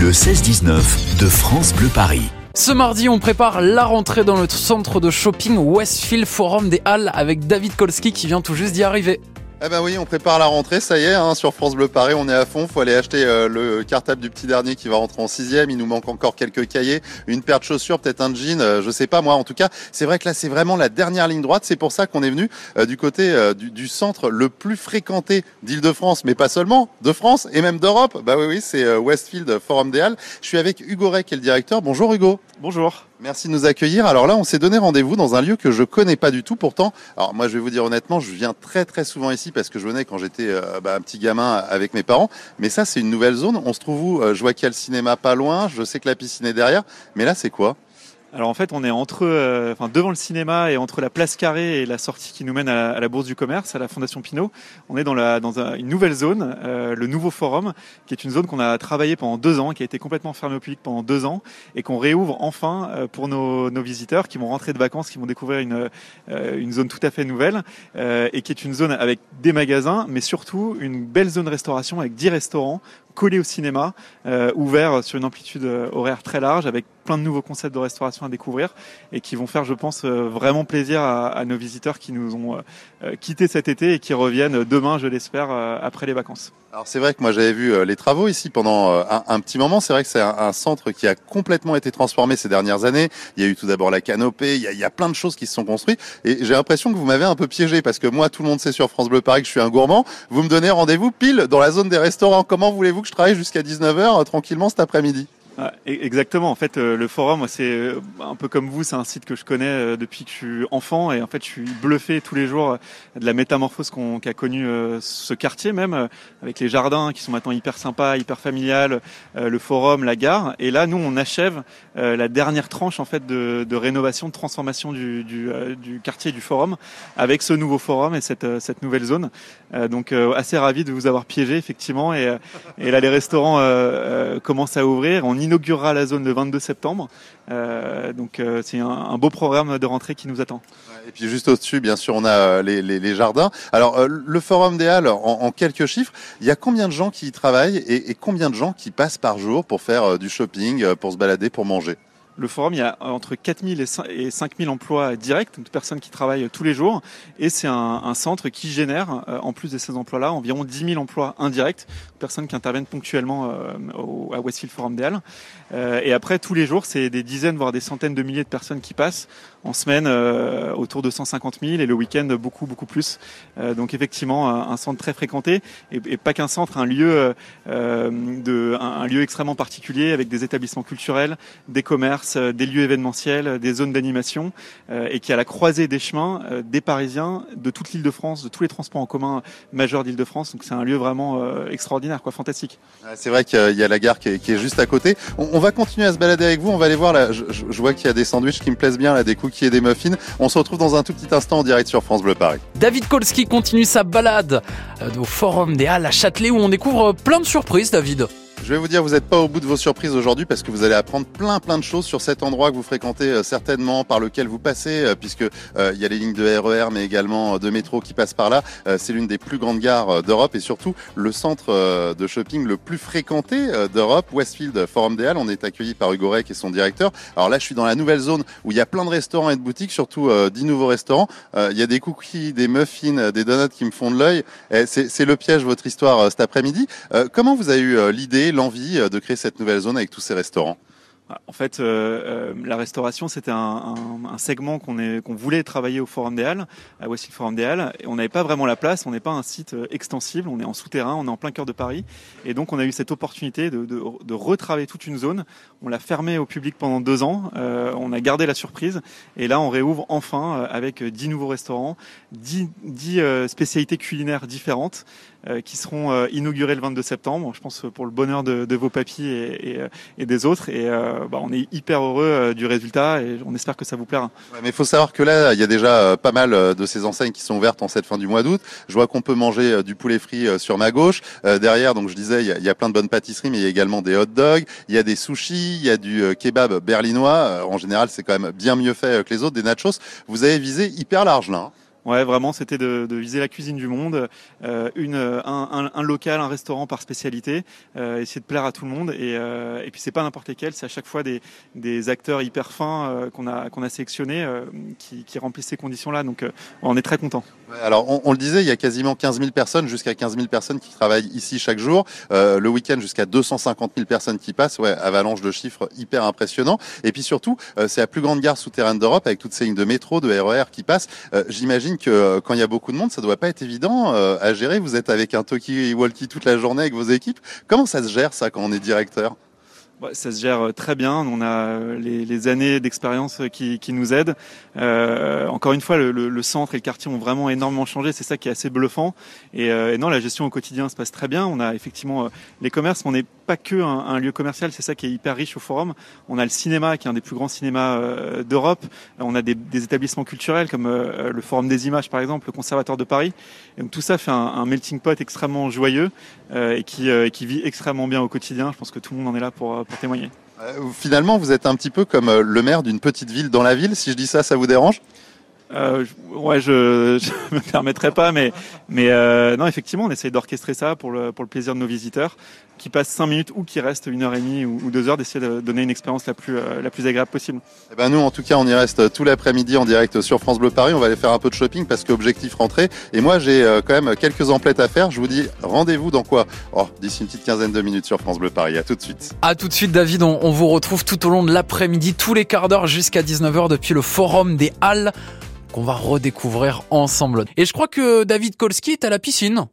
Le 16-19 de France Bleu Paris. Ce mardi, on prépare la rentrée dans notre centre de shopping Westfield Forum des Halles avec David Kolski qui vient tout juste d'y arriver. Eh ben oui, on prépare la rentrée, ça y est, hein, sur France Bleu Paris, on est à fond. Faut aller acheter euh, le cartable du petit dernier qui va rentrer en sixième. Il nous manque encore quelques cahiers, une paire de chaussures, peut-être un jean, euh, je sais pas moi. En tout cas, c'est vrai que là, c'est vraiment la dernière ligne droite. C'est pour ça qu'on est venu euh, du côté du, du, centre le plus fréquenté d'Île-de-France, mais pas seulement, de France et même d'Europe. Bah oui, oui, c'est Westfield Forum des Halles. Je suis avec Hugo Rey, qui est le directeur. Bonjour Hugo. Bonjour. Merci de nous accueillir. Alors là, on s'est donné rendez-vous dans un lieu que je connais pas du tout. Pourtant, alors moi, je vais vous dire honnêtement, je viens très très souvent ici parce que je venais quand j'étais euh, bah, un petit gamin avec mes parents. Mais ça, c'est une nouvelle zone. On se trouve où euh, Je vois qu'il y a le cinéma pas loin. Je sais que la piscine est derrière. Mais là, c'est quoi? Alors en fait, on est entre, euh, devant le cinéma et entre la place Carrée et la sortie qui nous mène à la, Bourse du Commerce, à la Fondation Pinot. On est dans, une nouvelle zone, euh, le nouveau forum, qui est une zone qu'on a travaillé pendant deux ans, qui a été complètement fermée au public pendant deux ans, et qu'on réouvre enfin euh, pour nos, visiteurs qui vont rentrer de vacances, qui vont découvrir une, zone tout à fait nouvelle, et qui est une zone avec des magasins, mais surtout une belle zone restauration avec dix restaurants collé au cinéma, euh, ouvert sur une amplitude euh, horaire très large, avec plein de nouveaux concepts de restauration à découvrir et qui vont faire, je pense, euh, vraiment plaisir à, à nos visiteurs qui nous ont euh, quittés cet été et qui reviennent demain, je l'espère, après les vacances. Alors c'est vrai que moi j'avais vu les travaux ici pendant un, petit moment. C'est vrai que c'est un, centre qui a complètement été transformé ces dernières années. Il y a eu tout d'abord la canopée, il y, a, plein de choses qui se sont construites. Et j'ai l'impression que vous m'avez un peu piégé parce que moi tout le monde sait sur France Bleu Paris que je suis un gourmand. Vous me donnez rendez-vous pile dans la zone des restaurants. Comment voulez-vous que je travaille jusqu'à 19h euh, tranquillement cet après-midi? Ah, e-, exactement. En fait, euh, le forum, c'est euh, un peu comme vous, c'est un site que je connais euh, depuis que je suis enfant et en fait, je suis bluffé tous les jours de la métamorphose qu'a connu ce quartier même, avec les jardins qui sont maintenant hyper sympas, hyper familial, le forum, la gare. Et là, nous, on achève la dernière tranche en fait de, rénovation, de transformation du, du, du, quartier du forum avec ce nouveau forum et cette, nouvelle zone. donc, assez ravi de vous avoir piégé effectivement. Et, là, les restaurants commencent à ouvrir. Inaugurera la zone le 22 septembre. Euh, donc euh, c'est un, beau programme de rentrée qui nous attend. Et puis juste au-dessus, bien sûr, on a euh, les, jardins. Alors le Forum des Halles, en, quelques chiffres, il y a combien de gens qui y travaillent et, et combien de gens qui passent par jour pour faire du shopping, pour se balader, pour manger? Le forum, il y a entre 4000 et 5000 emplois directs, de personnes qui travaillent tous les jours. Et c'est un, centre qui génère, euh, en plus de ces emplois-là, environ 10 000 emplois indirects, personnes qui interviennent ponctuellement euh, à Westfield Forum des. Euh, et après, tous les jours, c'est des dizaines, voire des centaines de milliers de personnes qui passent. En semaine, autour de 150 000 et le week-end, beaucoup, beaucoup plus. donc effectivement, un, centre très fréquenté et, pas qu'un centre, un lieu, de, un lieu extrêmement particulier avec des établissements culturels, des commerces, euh, des lieux événementiels, euh, des zones d'animation, euh, et qui a la croisée des chemins des Parisiens, de toute l'île de France, de tous les transports en commun majeurs d'île de France. Donc c'est un lieu vraiment extraordinaire, quoi, fantastique. C'est vrai qu'il y a la gare qui est, juste à côté. Va continuer à se balader avec vous. On va aller voir. Là, je, vois qu'il y a des sandwichs qui me plaisent bien, là, des cookies et des muffins. On se retrouve dans un tout petit instant en direct sur France Bleu Paris. David Kolski continue sa balade au Forum des Halles à Châtelet où on découvre plein de surprises, David. Je vais vous dire, vous n'êtes pas au bout de vos surprises aujourd'hui parce que vous allez apprendre plein plein de choses sur cet endroit que vous fréquentez euh, certainement, par lequel vous passez, euh, puisque euh, il y a les lignes de RER mais également de métro qui passent par là. c'est l'une des plus grandes gares d'Europe et surtout le centre de shopping le plus fréquenté d'Europe, Westfield Forum des Halles. On est accueilli par Hugo qui est son directeur. Alors là, je suis dans la nouvelle zone où il y a plein de restaurants et de boutiques, surtout dix nouveaux restaurants. Il y a des cookies, des muffins, des donuts qui me font de l'œil. C'est le piège votre histoire cet après-midi. comment vous avez eu l'idée l'envie euh, de créer cette nouvelle zone avec tous ces restaurants en fait, euh, euh, la restauration, c'était un, segment qu'on qu'on voulait travailler au Forum des Halles, à Westfield Forum des Halles. Et on n'avait pas vraiment la place. On n'est pas un site extensible. On est en souterrain. On est en plein cœur de Paris. Et donc, on a eu cette opportunité de, de, retravailler toute une zone. On l'a fermée au public pendant deux ans. on a gardé la surprise. Et là, on réouvre enfin avec dix nouveaux restaurants, dix, dix spécialités culinaires différentes. Euh, qui seront euh, inaugurés le 22 septembre. Je pense pour le bonheur de, de vos papis et, et, euh, et, des autres. Et bah, on est hyper heureux du résultat et on espère que ça vous plaira. Mais il faut savoir que là, il y a déjà pas mal de ces enseignes qui sont ouvertes en cette fin du mois d'août. Je vois qu'on peut manger du poulet frit sur ma gauche. derrière, donc je disais, il y, a, il y, a, plein de bonnes pâtisseries, mais il y a également des hot dogs, il y a des sushis, il y a du kebab berlinois. En général, c'est quand même bien mieux fait que les autres, des nachos. Vous avez visé hyper large là. Hein. Ouais, vraiment, c'était de, viser la cuisine du monde, euh, une, un, local, un restaurant par spécialité, euh, essayer de plaire à tout le monde. Et, euh, et puis c'est pas n'importe lesquels, c'est à chaque fois des, des acteurs hyper fins euh, qu'on a qu'on a sélectionnés qui, qui, remplissent ces conditions-là. Donc on est très content. Alors on, le disait, il y a quasiment 15 000 personnes, jusqu'à 15 000 personnes qui travaillent ici chaque jour. le week-end, jusqu'à 250 000 personnes qui passent. Ouais, avalanche de chiffres hyper impressionnant. Et puis surtout, c'est la plus grande gare souterraine d'Europe avec toutes ces lignes de métro, de RER qui passent. J'imagine euh, quand il y a beaucoup de monde, ça doit pas être évident euh, à gérer. Vous êtes avec un talkie-walkie toute la journée avec vos équipes. Comment ça se gère ça quand on est directeur? Ça se gère très bien. On a les, les années d'expérience qui, qui, nous aident. Euh, encore une fois, le, le, centre et le quartier ont vraiment énormément changé. C'est ça qui est assez bluffant. Et, euh, et, non, la gestion au quotidien se passe très bien. On a effectivement euh, les commerces, mais on n'est pas que un, un, lieu commercial. C'est ça qui est hyper riche au forum. On a le cinéma, qui est un des plus grands cinémas euh, d'Europe. On a des, des, établissements culturels comme euh, le Forum des Images, par exemple, le Conservatoire de Paris. Et donc tout ça fait un, un melting pot extrêmement joyeux et qui, qui vit extrêmement bien au quotidien. Je pense que tout le monde en est là pour Euh, finalement, vous êtes un petit peu comme euh, le maire d'une petite ville dans la ville. Si je dis ça, ça vous dérange? Euh, ouais, je, je me permettrai pas, mais mais euh, non, effectivement, on essaye d'orchestrer ça pour le pour le plaisir de nos visiteurs, qui passent cinq minutes ou qui restent une heure et demie ou, ou deux heures, d'essayer de donner une expérience la plus euh, la plus agréable possible. Eh ben nous, en tout cas, on y reste tout l'après-midi en direct sur France Bleu Paris. On va aller faire un peu de shopping parce qu'objectif rentrée. Et moi, j'ai euh, quand même quelques emplettes à faire. Je vous dis rendez-vous dans quoi? Oh, d'ici une petite quinzaine de minutes sur France Bleu Paris. À tout de suite. À tout de suite, David. On, on vous retrouve tout au long de l'après-midi, tous les quarts d'heure jusqu'à 19h depuis le Forum des Halles qu'on va redécouvrir ensemble. Et je crois que David Kolski est à la piscine.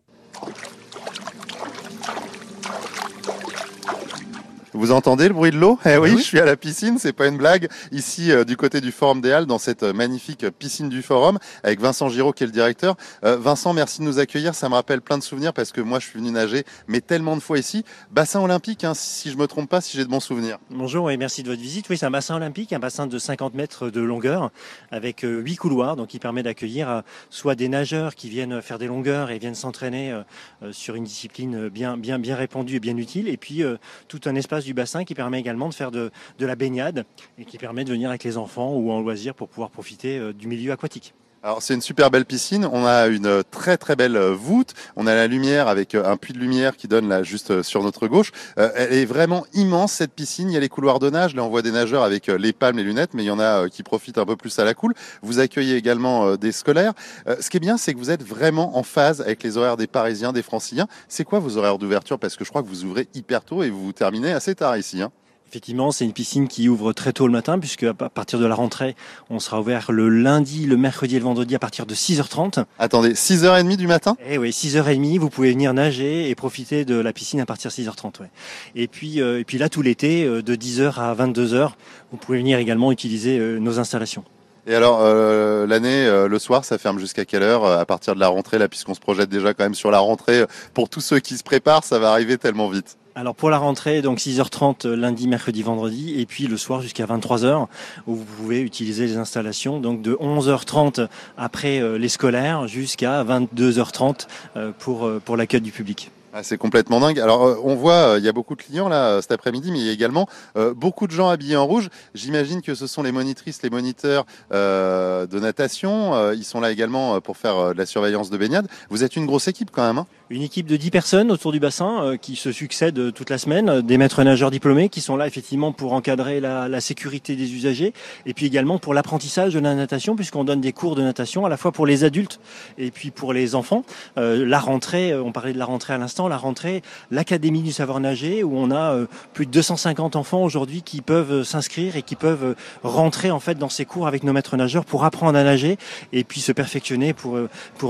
Vous entendez le bruit de l'eau? Eh oui, oui, je suis à la piscine, c'est pas une blague. Ici, euh, du côté du Forum des Halles, dans cette euh, magnifique piscine du Forum, avec Vincent Giraud qui est le directeur. Euh, Vincent, merci de nous accueillir. Ça me rappelle plein de souvenirs parce que moi, je suis venu nager, mais tellement de fois ici. Bassin olympique, hein, si je me trompe pas, si j'ai de bons souvenirs. Bonjour et merci de votre visite. Oui, c'est un bassin olympique, un bassin de 50 mètres de longueur, avec euh, huit couloirs, donc qui permet d'accueillir euh, soit des nageurs qui viennent faire des longueurs et viennent s'entraîner euh, sur une discipline bien, bien, bien répandue et bien utile, et puis tout un espace du bassin qui permet également de faire de, la baignade et qui permet de venir avec les enfants ou en loisir pour pouvoir profiter euh, du milieu aquatique. Alors c'est une super belle piscine, on a une très très belle voûte, on a la lumière avec un puits de lumière qui donne là juste sur notre gauche. Euh, elle est vraiment immense cette piscine, il y a les couloirs de nage, là on voit des nageurs avec les palmes, les lunettes, mais il y en a qui profitent un peu plus à la cool. Vous accueillez également des scolaires. Euh, ce qui est bien c'est que vous êtes vraiment en phase avec les horaires des Parisiens, des Franciliens. C'est quoi vos horaires d'ouverture? Parce que je crois que vous ouvrez hyper tôt et vous terminez assez tard ici. Hein Effectivement, c'est une piscine qui ouvre très tôt le matin, puisque à partir de la rentrée, on sera ouvert le lundi, le mercredi et le vendredi à partir de 6h30. Attendez, 6h30 du matin? Eh oui, 6h30, vous pouvez venir nager et profiter de la piscine à partir de 6h30. Ouais. Et, puis, euh, et puis là, tout l'été, euh, de 10h à 22h, vous pouvez venir également utiliser euh, nos installations. Et alors, euh, l'année, euh, le soir, ça ferme jusqu'à quelle heure à partir de la rentrée, là, puisqu'on se projette déjà quand même sur la rentrée Pour tous ceux qui se préparent, ça va arriver tellement vite? Alors pour la rentrée, donc 6h30 lundi, mercredi, vendredi, et puis le soir jusqu'à 23h, où vous pouvez utiliser les installations, donc de 11h30 après euh, les scolaires jusqu'à 22h30 euh, pour, euh, pour l'accueil du public. Ah, c'est complètement dingue. Alors euh, on voit, il y a beaucoup de clients là cet après-midi, mais il y a également euh, beaucoup de gens habillés en rouge. J'imagine que ce sont les monitrices, les moniteurs euh, de natation. ils sont là également pour faire de la surveillance de baignade. Vous êtes une grosse équipe quand même. Hein une équipe de 10 personnes autour du bassin euh, qui se succèdent toute la semaine, des maîtres nageurs diplômés qui sont là effectivement pour encadrer la, sécurité des usagers et puis également pour l'apprentissage de la natation puisqu'on donne des cours de natation à la fois pour les adultes et puis pour les enfants. Euh, la rentrée, on parlait de la rentrée à l'instant, la rentrée, l'Académie du savoir nager où on a euh, plus de 250 enfants aujourd'hui qui peuvent s'inscrire et qui peuvent rentrer en fait dans ces cours avec nos maîtres nageurs pour apprendre à nager et puis se perfectionner pour,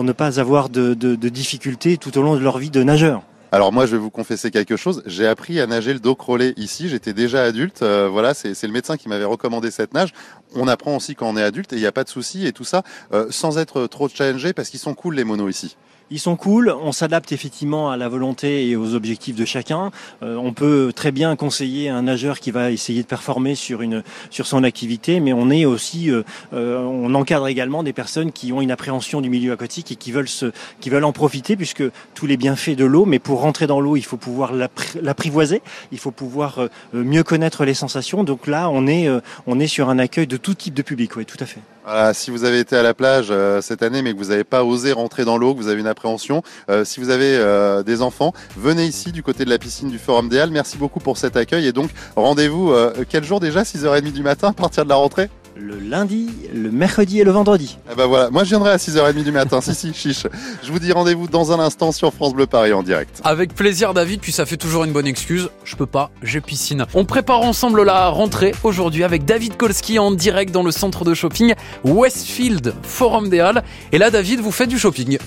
ne pas avoir de, difficultés tout au long de leur vie de nageur. Alors moi, je vais vous confesser quelque chose. J'ai appris à nager le dos crawlé ici. J'étais déjà adulte. Euh, voilà, c'est le médecin qui m'avait recommandé cette nage. On apprend aussi quand on est adulte et il n'y a pas de souci et tout ça euh, sans être trop challengé parce qu'ils sont cool les monos ici. Ils sont cool, on s'adapte effectivement à la volonté et aux objectifs de chacun. Euh, on peut très bien conseiller un nageur qui va essayer de performer sur une sur son activité, mais on est aussi euh, euh, on encadre également des personnes qui ont une appréhension du milieu aquatique et qui veulent se qui veulent en profiter puisque tous les bienfaits de l'eau, mais pour rentrer dans l'eau, il faut pouvoir l'apprivoiser, il faut pouvoir euh, mieux connaître les sensations. Donc là, on est on est sur un accueil de tout type de public, oui, tout à fait. Voilà, si vous avez été à la plage euh, cette année mais que vous n'avez pas osé rentrer dans l'eau, que vous avez une appréhension, euh, si vous avez euh, des enfants, venez ici du côté de la piscine du Forum des Halles. Merci beaucoup pour cet accueil et donc rendez-vous quel jour déjà? 6h30 du matin à partir de la rentrée? Le lundi, le mercredi et le vendredi. Ah bah voilà, moi je viendrai à 6h30 du matin, si si, chiche. Je vous dis rendez-vous dans un instant sur France Bleu Paris en direct. Avec plaisir David, puis ça fait toujours une bonne excuse, je peux pas, j'ai piscine. On prépare ensemble la rentrée aujourd'hui avec David Kolski en direct dans le centre de shopping Westfield Forum des Halles. Et là David, vous faites du shopping.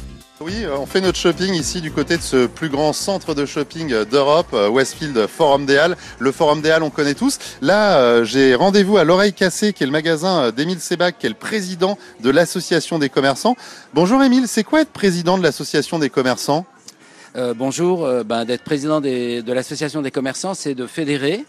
Oui, euh, on fait notre shopping ici du côté de ce plus grand centre de shopping euh, d'Europe, euh, Westfield Forum des Halles. Le Forum des Halles, on connaît tous. Là, j'ai rendez-vous à l'oreille cassée, qui est le magasin d'Émile Sebac, qui est le président de l'association des commerçants. Bonjour Émile, c'est quoi être président de l'association des commerçants? Bonjour, ben, d'être président de l'association des commerçants, c'est de fédérer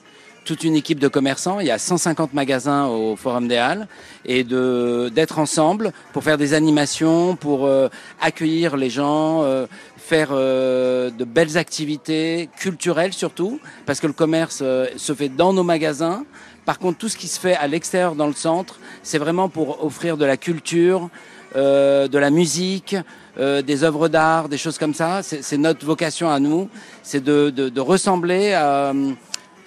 toute une équipe de commerçants. Il y a 150 magasins au Forum des Halles et de d'être ensemble pour faire des animations, pour euh, accueillir les gens, euh, faire euh, de belles activités culturelles surtout, parce que le commerce se fait dans nos magasins. Par contre, tout ce qui se fait à l'extérieur dans le centre, c'est vraiment pour offrir de la culture, de la musique, des œuvres d'art, des choses comme ça. C'est notre vocation à nous, c'est de, de, de, ressembler à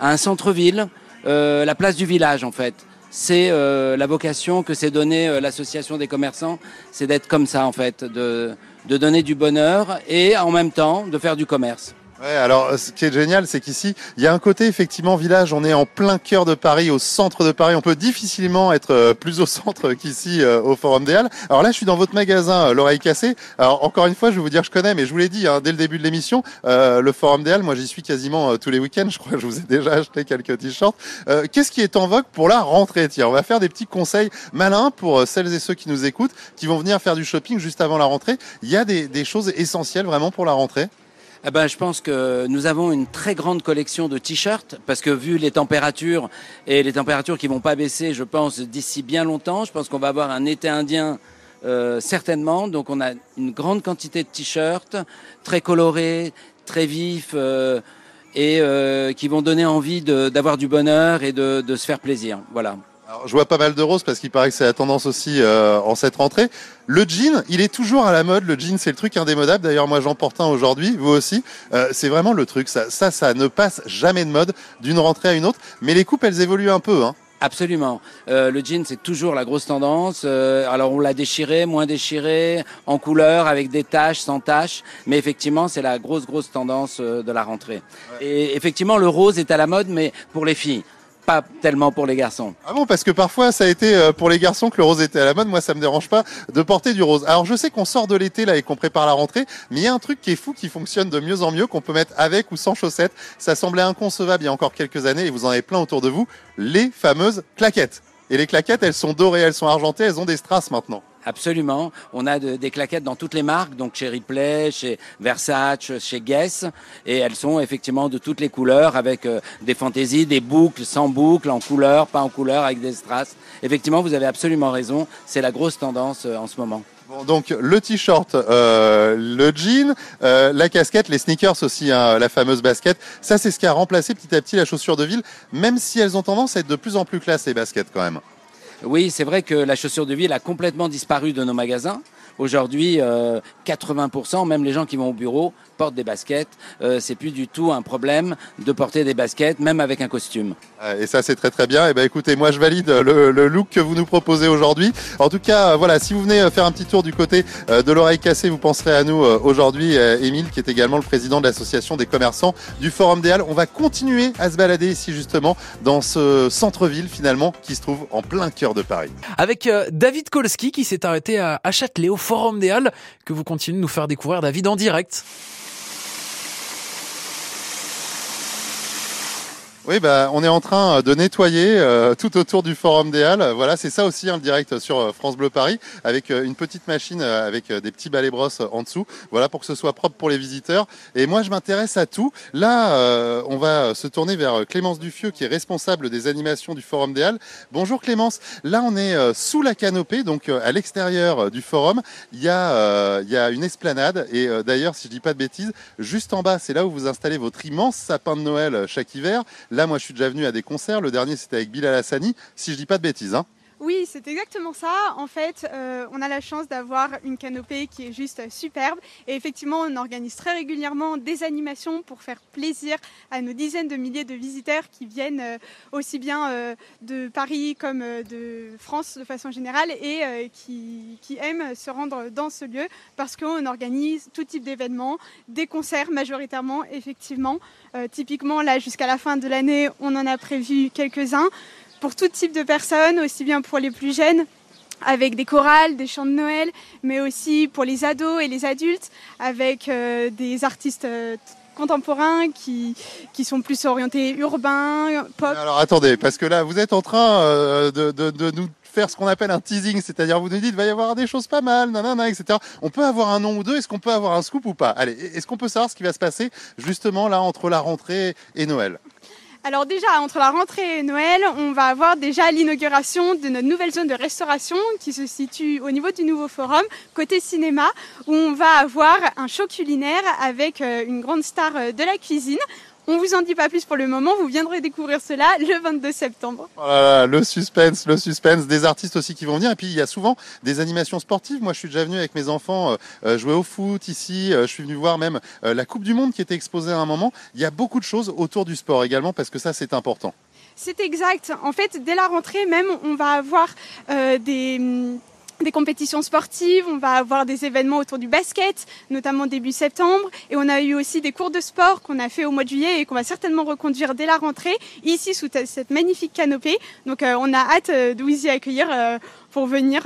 un centre-ville, euh, la place du village en fait. C'est euh, la vocation que s'est donnée euh, l'association des commerçants, c'est d'être comme ça en fait, de, de donner du bonheur et en même temps de faire du commerce. Ouais, alors ce qui est génial, c'est qu'ici, il y a un côté effectivement village. On est en plein cœur de Paris, au centre de Paris. On peut difficilement être euh, plus au centre qu'ici euh, au Forum des Halles. Alors là, je suis dans votre magasin, euh, l'oreille cassée. Alors encore une fois, je vais vous dire, je connais, mais je vous l'ai dit hein, dès le début de l'émission, le Forum des Halles. Moi, j'y suis quasiment tous les week-ends. Je crois que je vous ai déjà acheté quelques t-shirts. Qu'est-ce qui est en vogue pour la rentrée Tiens, on va faire des petits conseils malins pour celles et ceux qui nous écoutent, qui vont venir faire du shopping juste avant la rentrée. Il y a des, des choses essentielles vraiment pour la rentrée? Eh ben, je pense que nous avons une très grande collection de t-shirts parce que vu les températures et les températures qui vont pas baisser, je pense d'ici bien longtemps, je pense qu'on va avoir un été indien euh, certainement. Donc on a une grande quantité de t-shirts très colorés, très vifs euh, et euh, qui vont donner envie d'avoir du bonheur et de, de se faire plaisir. Voilà. Alors, je vois pas mal de roses parce qu'il paraît que c'est la tendance aussi euh, en cette rentrée. Le jean, il est toujours à la mode. Le jean, c'est le truc indémodable. D'ailleurs, moi, j'en porte un aujourd'hui, vous aussi. Euh, c'est vraiment le truc. Ça, ça, ça ne passe jamais de mode d'une rentrée à une autre. Mais les coupes, elles évoluent un peu. Hein. Absolument. Euh, le jean, c'est toujours la grosse tendance. Euh, alors, on l'a déchiré, moins déchiré, en couleur, avec des taches, sans taches. Mais effectivement, c'est la grosse, grosse tendance euh, de la rentrée. Et effectivement, le rose est à la mode, mais pour les filles pas tellement pour les garçons. Ah bon, parce que parfois ça a été euh, pour les garçons que le rose était à la mode. Moi, ça me dérange pas de porter du rose. Alors, je sais qu'on sort de l'été là et qu'on prépare la rentrée, mais il y a un truc qui est fou, qui fonctionne de mieux en mieux, qu'on peut mettre avec ou sans chaussettes. Ça semblait inconcevable il y a encore quelques années et vous en avez plein autour de vous. Les fameuses claquettes. Et les claquettes, elles sont dorées, elles sont argentées, elles ont des strass maintenant. Absolument. On a des claquettes dans toutes les marques, donc chez Ripley, chez Versace, chez Guess, et elles sont effectivement de toutes les couleurs, avec euh, des fantaisies, des boucles, sans boucles, en couleur, pas en couleur, avec des strass. Effectivement, vous avez absolument raison. C'est la grosse tendance euh, en ce moment. Bon, donc le t-shirt, euh, le jean, la casquette, les sneakers aussi, hein, la fameuse basket. Ça, c'est ce qui a remplacé petit à petit la chaussure de ville, même si elles ont tendance à être de plus en plus classe les baskets quand même. Oui, c'est vrai que la chaussure de ville a complètement disparu de nos magasins. Aujourd'hui, 80%, euh, même les gens qui vont au bureau, portent des baskets. Euh, c'est plus du tout un problème de porter des baskets, même avec un costume. Et ça, c'est très très bien. Et eh ben, écoutez, moi, je valide le, look que vous nous proposez aujourd'hui. En tout cas, euh, voilà, si vous venez faire un petit tour du côté de l'oreille cassée, vous penserez à nous aujourd'hui, Émile, qui est également le président de l'association des commerçants du Forum des Halles. On va continuer à se balader ici justement dans ce centre-ville finalement qui se trouve en plein cœur de Paris. Avec David Kolski qui s'est arrêté à Châtelet au Forum des Halles que vous continuez de nous faire découvrir David en direct. Oui, bah, on est en train de nettoyer euh, tout autour du Forum des Halles. Voilà, c'est ça aussi hein, le direct sur euh, France Bleu Paris, avec euh, une petite machine avec des petits balais brosses en dessous. Voilà, pour que ce soit propre pour les visiteurs. Et moi, je m'intéresse à tout. Là, on va se tourner vers Clémence Dufieux, qui est responsable des animations du Forum des Halles. Bonjour Clémence. Là, on est sous la canopée, donc à l'extérieur du Forum. Il y a, il y a une esplanade. Et d'ailleurs, si je dis pas de bêtises, juste en bas, c'est là où vous installez votre immense sapin de Noël chaque hiver. Là, moi, je suis déjà venu à des concerts. Le dernier, c'était avec Bilal Hassani, si je dis pas de bêtises. Hein. Oui, c'est exactement ça. En fait, euh, on a la chance d'avoir une canopée qui est juste superbe. Et effectivement, on organise très régulièrement des animations pour faire plaisir à nos dizaines de milliers de visiteurs qui viennent euh, aussi bien euh, de Paris comme de France de façon générale et qui, qui, aiment se rendre dans ce lieu parce qu'on organise tout type d'événements, des concerts majoritairement, effectivement. typiquement, là, jusqu'à la fin de l'année, on en a prévu quelques-uns pour tout type de personnes, aussi bien pour les plus jeunes avec des chorales, des chants de Noël, mais aussi pour les ados et les adultes, avec euh, des artistes euh, contemporains qui, qui sont plus orientés urbains, pop. Alors attendez, parce que là, vous êtes en train euh, de, de, nous faire ce qu'on appelle un teasing, c'est-à-dire vous nous dites, va y avoir des choses pas mal, nanana, etc. On peut avoir un nom ou deux, est-ce qu'on peut avoir un scoop ou pas? Allez, est-ce qu'on peut savoir ce qui va se passer justement là entre la rentrée et Noël? Alors déjà, entre la rentrée et Noël, on va avoir déjà l'inauguration de notre nouvelle zone de restauration qui se situe au niveau du nouveau forum, côté cinéma, où on va avoir un show culinaire avec euh, une grande star euh, de la cuisine. On vous en dit pas plus pour le moment, vous viendrez découvrir cela le 22 septembre. Oh le suspense, le suspense, des artistes aussi qui vont venir. Et puis il y a souvent des animations sportives. Moi je suis déjà venu avec mes enfants euh, euh, jouer au foot ici. Euh, je suis venu voir même la Coupe du Monde qui était exposée à un moment. Il y a beaucoup de choses autour du sport également parce que ça c'est important. C'est exact. En fait, dès la rentrée même, on va avoir des des compétitions sportives, on va avoir des événements autour du basket, notamment début septembre, et on a eu aussi des cours de sport qu'on a fait au mois de juillet et qu'on va certainement reconduire dès la rentrée, ici sous cette magnifique canopée. Donc euh, on a hâte euh, de vous y accueillir euh, pour venir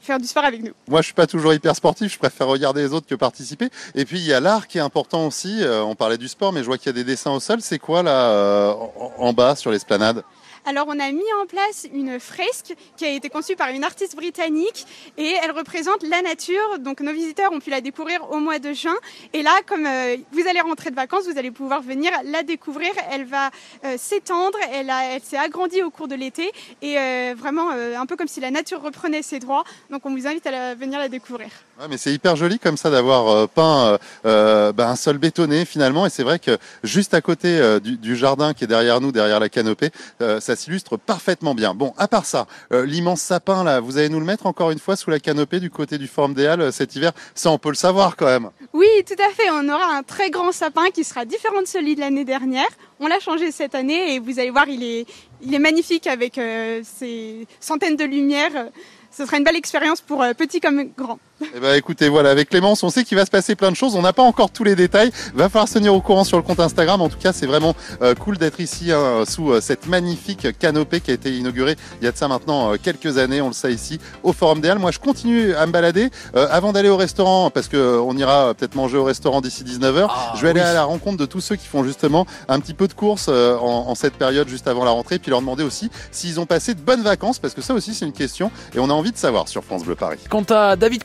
faire du sport avec nous. Moi, je suis pas toujours hyper sportif, je préfère regarder les autres que participer. Et puis, il y a l'art qui est important aussi. on parlait du sport, mais je vois qu'il y a des dessins au sol. C'est quoi là, en bas, sur l'esplanade? Alors on a mis en place une fresque qui a été conçue par une artiste britannique et elle représente la nature. Donc nos visiteurs ont pu la découvrir au mois de juin. Et là, comme euh, vous allez rentrer de vacances, vous allez pouvoir venir la découvrir. Elle va euh, s'étendre, elle, elle s'est agrandie au cours de l'été et euh, vraiment un peu comme si la nature reprenait ses droits. Donc on vous invite à venir la découvrir. Mais c'est hyper joli comme ça d'avoir peint bah, un sol bétonné finalement. Et c'est vrai que juste à côté du, du, jardin qui est derrière nous, derrière la canopée, ça s'illustre parfaitement bien. Bon, à part ça, euh, l'immense sapin là, vous allez nous le mettre encore une fois sous la canopée du côté du Forum des Halles euh, cet hiver? Ça, on peut le savoir quand même. Oui, tout à fait. On aura un très grand sapin qui sera différent de celui de l'année dernière. On l'a changé cette année et vous allez voir, il est, il est magnifique avec euh, ses centaines de lumières. Ce sera une belle expérience pour petits comme grands. Eh ben, écoutez, voilà, avec Clémence, on sait qu'il va se passer plein de choses. On n'a pas encore tous les détails. Va falloir se tenir au courant sur le compte Instagram. En tout cas, c'est vraiment euh, cool d'être ici hein, sous euh, cette magnifique canopée qui a été inaugurée il y a de ça maintenant euh, quelques années. On le sait ici au Forum des Halles. Moi, je continue à me balader avant d'aller au restaurant parce que on ira peut-être manger au restaurant d'ici 19h. Ah, je vais aller à la rencontre de tous ceux qui font justement un petit peu de course en, en, cette période juste avant la rentrée, puis leur demander aussi s'ils ont passé de bonnes vacances parce que ça aussi c'est une question et on a envie de savoir sur France Bleu Paris. Quant à David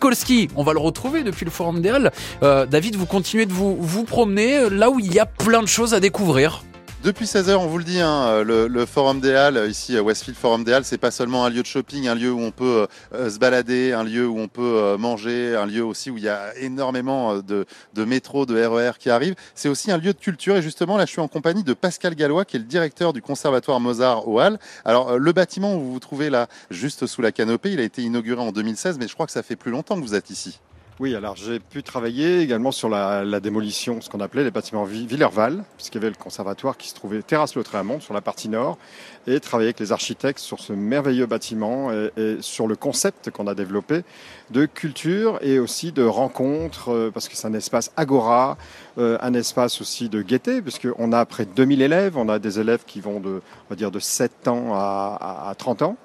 On va le retrouver depuis le Forum des Halles. Euh, David, vous continuez de vous, vous promener euh, là où il y a plein de choses à découvrir. Depuis 16h, on vous le dit, hein, le, Forum des Halles, ici Westfield Forum des Halles, c'est pas seulement un lieu de shopping, un lieu où on peut euh, se balader, un lieu où on peut manger, un lieu aussi où il y a énormément de, de métro, de RER e qui arrivent. C'est aussi un lieu de culture et justement là, je suis en compagnie de Pascal Gallois, qui est le directeur du Conservatoire Mozart au Halles. Alors le bâtiment où vous vous trouvez là, juste sous la canopée, il a été inauguré en 2016, mais je crois que ça fait plus longtemps que vous êtes ici. Oui, alors j'ai pu travailler également sur la, démolition, ce qu'on appelait les bâtiments Villerval, puisqu'il y avait le conservatoire qui se trouvait terrasse le monde sur la partie nord, et travailler avec les architectes sur ce merveilleux bâtiment et, sur le concept qu'on a développé de culture et aussi de rencontres, euh, parce que c'est un espace agora, euh, un espace aussi de gaieté, puisqu'on a près de 2000 élèves, on a des élèves qui vont de, on va dire, de 7 ans à 30 ans.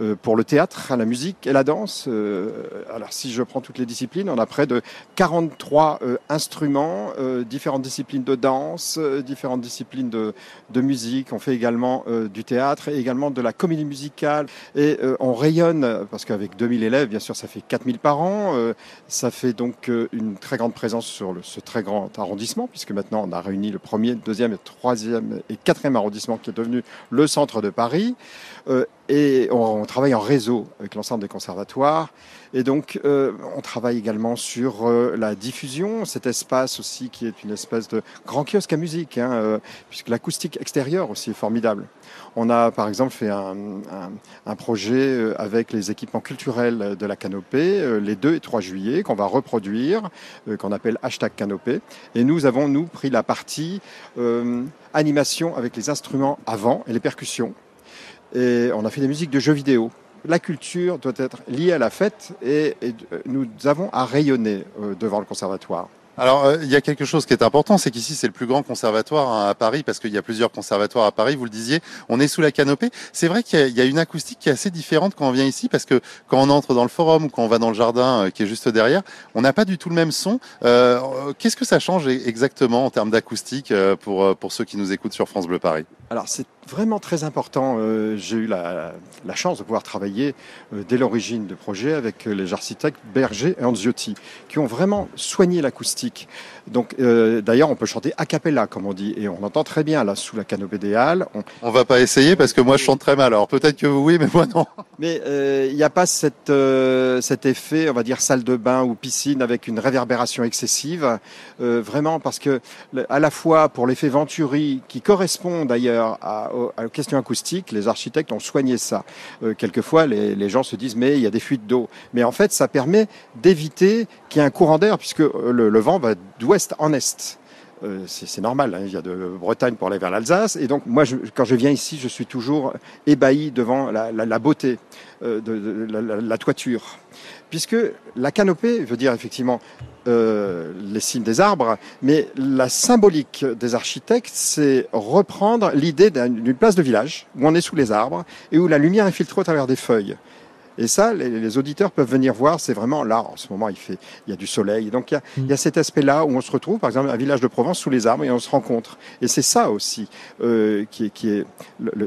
Euh, pour le théâtre, la musique et la danse. Euh, alors si je prends toutes les disciplines, on a près de 43 euh, instruments, différentes disciplines de danse, différentes disciplines de, musique. On fait également du théâtre et également de la comédie musicale. Et on rayonne, parce qu'avec 2000 élèves, bien sûr, ça fait 4000 par an. ça fait donc une très grande présence sur ce très grand arrondissement, puisque maintenant on a réuni le premier, deuxième, troisième et quatrième arrondissement qui est devenu le centre de Paris. Et on on travaille en réseau avec l'ensemble des conservatoires. Et donc, euh, on travaille également sur euh, la diffusion, cet espace aussi qui est une espèce de grand kiosque à musique, hein, euh, puisque l'acoustique extérieure aussi est formidable. On a par exemple fait un, un, un, projet avec les équipements culturels de la Canopée, les 2 et 3 juillet, qu'on va reproduire, qu'on appelle hashtag Canopée. Et nous avons, nous, pris la partie animation avec les instruments avant et les percussions. Et on a fait des musiques de jeux vidéo la culture doit être liée à la fête et, et nous avons à rayonner euh, devant le conservatoire. Alors, euh, il y a quelque chose qui est important, c'est qu'ici, c'est le plus grand conservatoire hein, à Paris, parce qu'il y a plusieurs conservatoires à Paris, vous le disiez, on est sous la canopée. C'est vrai qu'il y, y, a une acoustique qui est assez différente quand on vient ici, parce que quand on entre dans le forum ou quand on va dans le jardin euh, qui est juste derrière, on n'a pas du tout le même son. Euh, Qu'est-ce que ça change exactement en termes d'acoustique euh, pour, pour ceux qui nous écoutent sur France Bleu Paris? Alors, c'est vraiment très important. Euh, J'ai eu la, la, chance de pouvoir travailler euh, dès l'origine du projet avec les architectes Berger et Anziotti, qui ont vraiment soigné l'acoustique. Donc, euh, d'ailleurs, on peut chanter a cappella, comme on dit, et on entend très bien là sous la canopée des Halles. On... on va pas essayer parce que moi, je chante très mal. Alors peut-être que vous, oui, mais moi non. Mais il n'y a pas cette, cet effet, on va dire salle de bain ou piscine avec une réverbération excessive, vraiment parce que à la fois pour l'effet Venturi, qui correspond d'ailleurs à à question acoustique, les architectes ont soigné ça. Euh, quelquefois, les, gens se disent mais il y a des fuites d'eau. Mais en fait, ça permet d'éviter qu'il y ait un courant d'air puisque le, le, vent va d'ouest en est. Euh, c'est normal, hein, il y a de Bretagne pour aller vers l'Alsace. Et donc, moi, quand je viens ici, je suis toujours ébahi devant la, beauté euh, de, la, toiture. Puisque la canopée veut dire effectivement euh, les cimes des arbres, mais la symbolique des architectes, c'est reprendre l'idée d'une place de village où on est sous les arbres et où la lumière est filtrée au travers des feuilles. Et ça, les, les, auditeurs peuvent venir voir. C'est vraiment là, en ce moment, il fait, il y a du soleil. Donc il y a, mmh. il y a cet aspect-là où on se retrouve, par exemple, un village de Provence sous les arbres et on se rencontre. Et c'est ça aussi euh, qui est, qui est,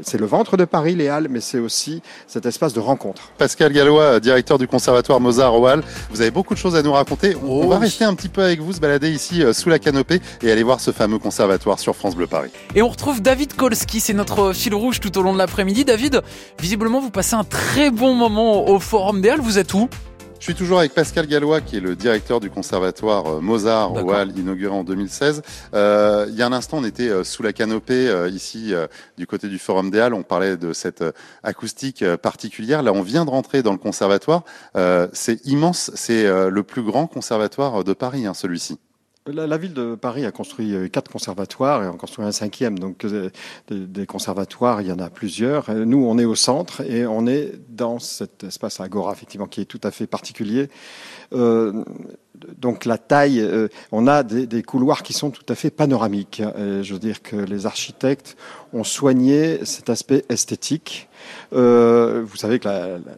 c'est le ventre de Paris, les Halles, mais c'est aussi cet espace de rencontre. Pascal Gallois, directeur du conservatoire Mozart au Halles, vous avez beaucoup de choses à nous raconter. On, oh, va rester un petit peu avec vous, se balader ici euh, sous la canopée et aller voir ce fameux conservatoire sur France Bleu Paris. Et on retrouve David Kolski, c'est notre fil rouge tout au long de l'après-midi. David, visiblement, vous passez un très bon moment au Forum des Halles. Vous êtes où? Je suis toujours avec Pascal Gallois, qui est le directeur du conservatoire Mozart au Halles, inauguré en 2016. Euh, il y a un instant, on était euh, sous la canopée, euh, ici, euh, du côté du Forum des Halles. On parlait de cette euh, acoustique particulière. Là, on vient de rentrer dans le conservatoire. c'est immense. C'est le plus grand conservatoire de Paris, hein, celui-ci. La, ville de Paris a construit quatre conservatoires et en construit un cinquième. Donc des, des, conservatoires, il y en a plusieurs. Nous, on est au centre et on est dans cet espace agora, effectivement, qui est tout à fait particulier. Euh, donc la taille, euh, on a des, couloirs qui sont tout à fait panoramiques. Je veux dire que les architectes ont soigné cet aspect esthétique. Euh, vous savez que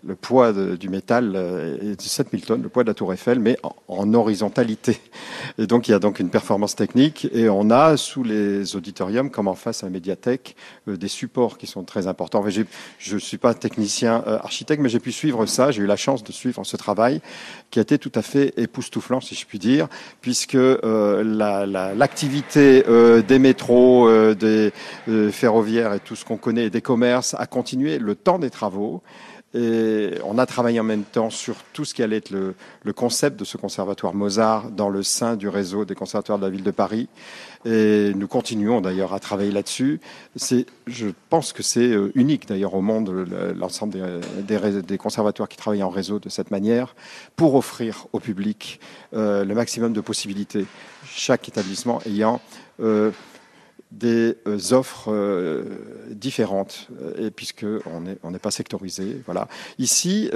le poids du métal est de 7000 tonnes, le poids de la tour Eiffel, mais en, horizontalité. Et donc il y a donc une performance technique et on a sous les auditoriums, comme en face à la médiathèque, euh, des supports qui sont très importants. Je ne suis pas technicien euh, architecte, mais j'ai pu suivre ça. J'ai eu la chance de suivre ce travail qui a été tout à fait époustouflant, si je puis dire, puisque euh, l'activité la, la, des métros, des ferroviaires et tout ce qu'on connaît, des commerces a continué le temps des travaux. Et on a travaillé en même temps sur tout ce qui allait être le, concept de ce conservatoire Mozart dans le sein du réseau des conservatoires de la ville de Paris. Et nous continuons d'ailleurs à travailler là-dessus. Je pense que c'est euh, unique d'ailleurs au monde, l'ensemble des, des, des, conservatoires qui travaillent en réseau de cette manière, pour offrir au public euh, le maximum de possibilités. Chaque établissement ayant euh, des euh, offres euh, différentes, euh, et puisque on n'est pas sectorisé, voilà. Ici,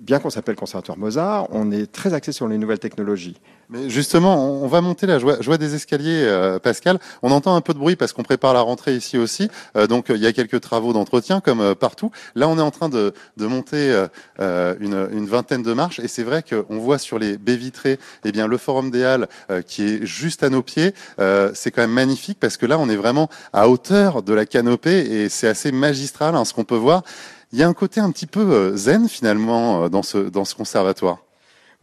bien qu'on s'appelle Conservatoire Mozart, on est très axé sur les nouvelles technologies. Mais justement, on va monter je vois des escaliers, euh, Pascal. On entend un peu de bruit parce qu'on prépare la rentrée ici aussi. Euh, donc il y a quelques travaux d'entretien comme euh, partout. Là, on est en train de, de monter euh, une, une, vingtaine de marches et c'est vrai qu'on voit sur les baies vitrées, eh bien le Forum des Halles euh, qui est juste à nos pieds. Euh, c'est quand même magnifique parce que là, on est vraiment à hauteur de la canopée et c'est assez magistral hein, ce qu'on peut voir. Il y a un côté un petit peu zen finalement dans ce dans ce conservatoire.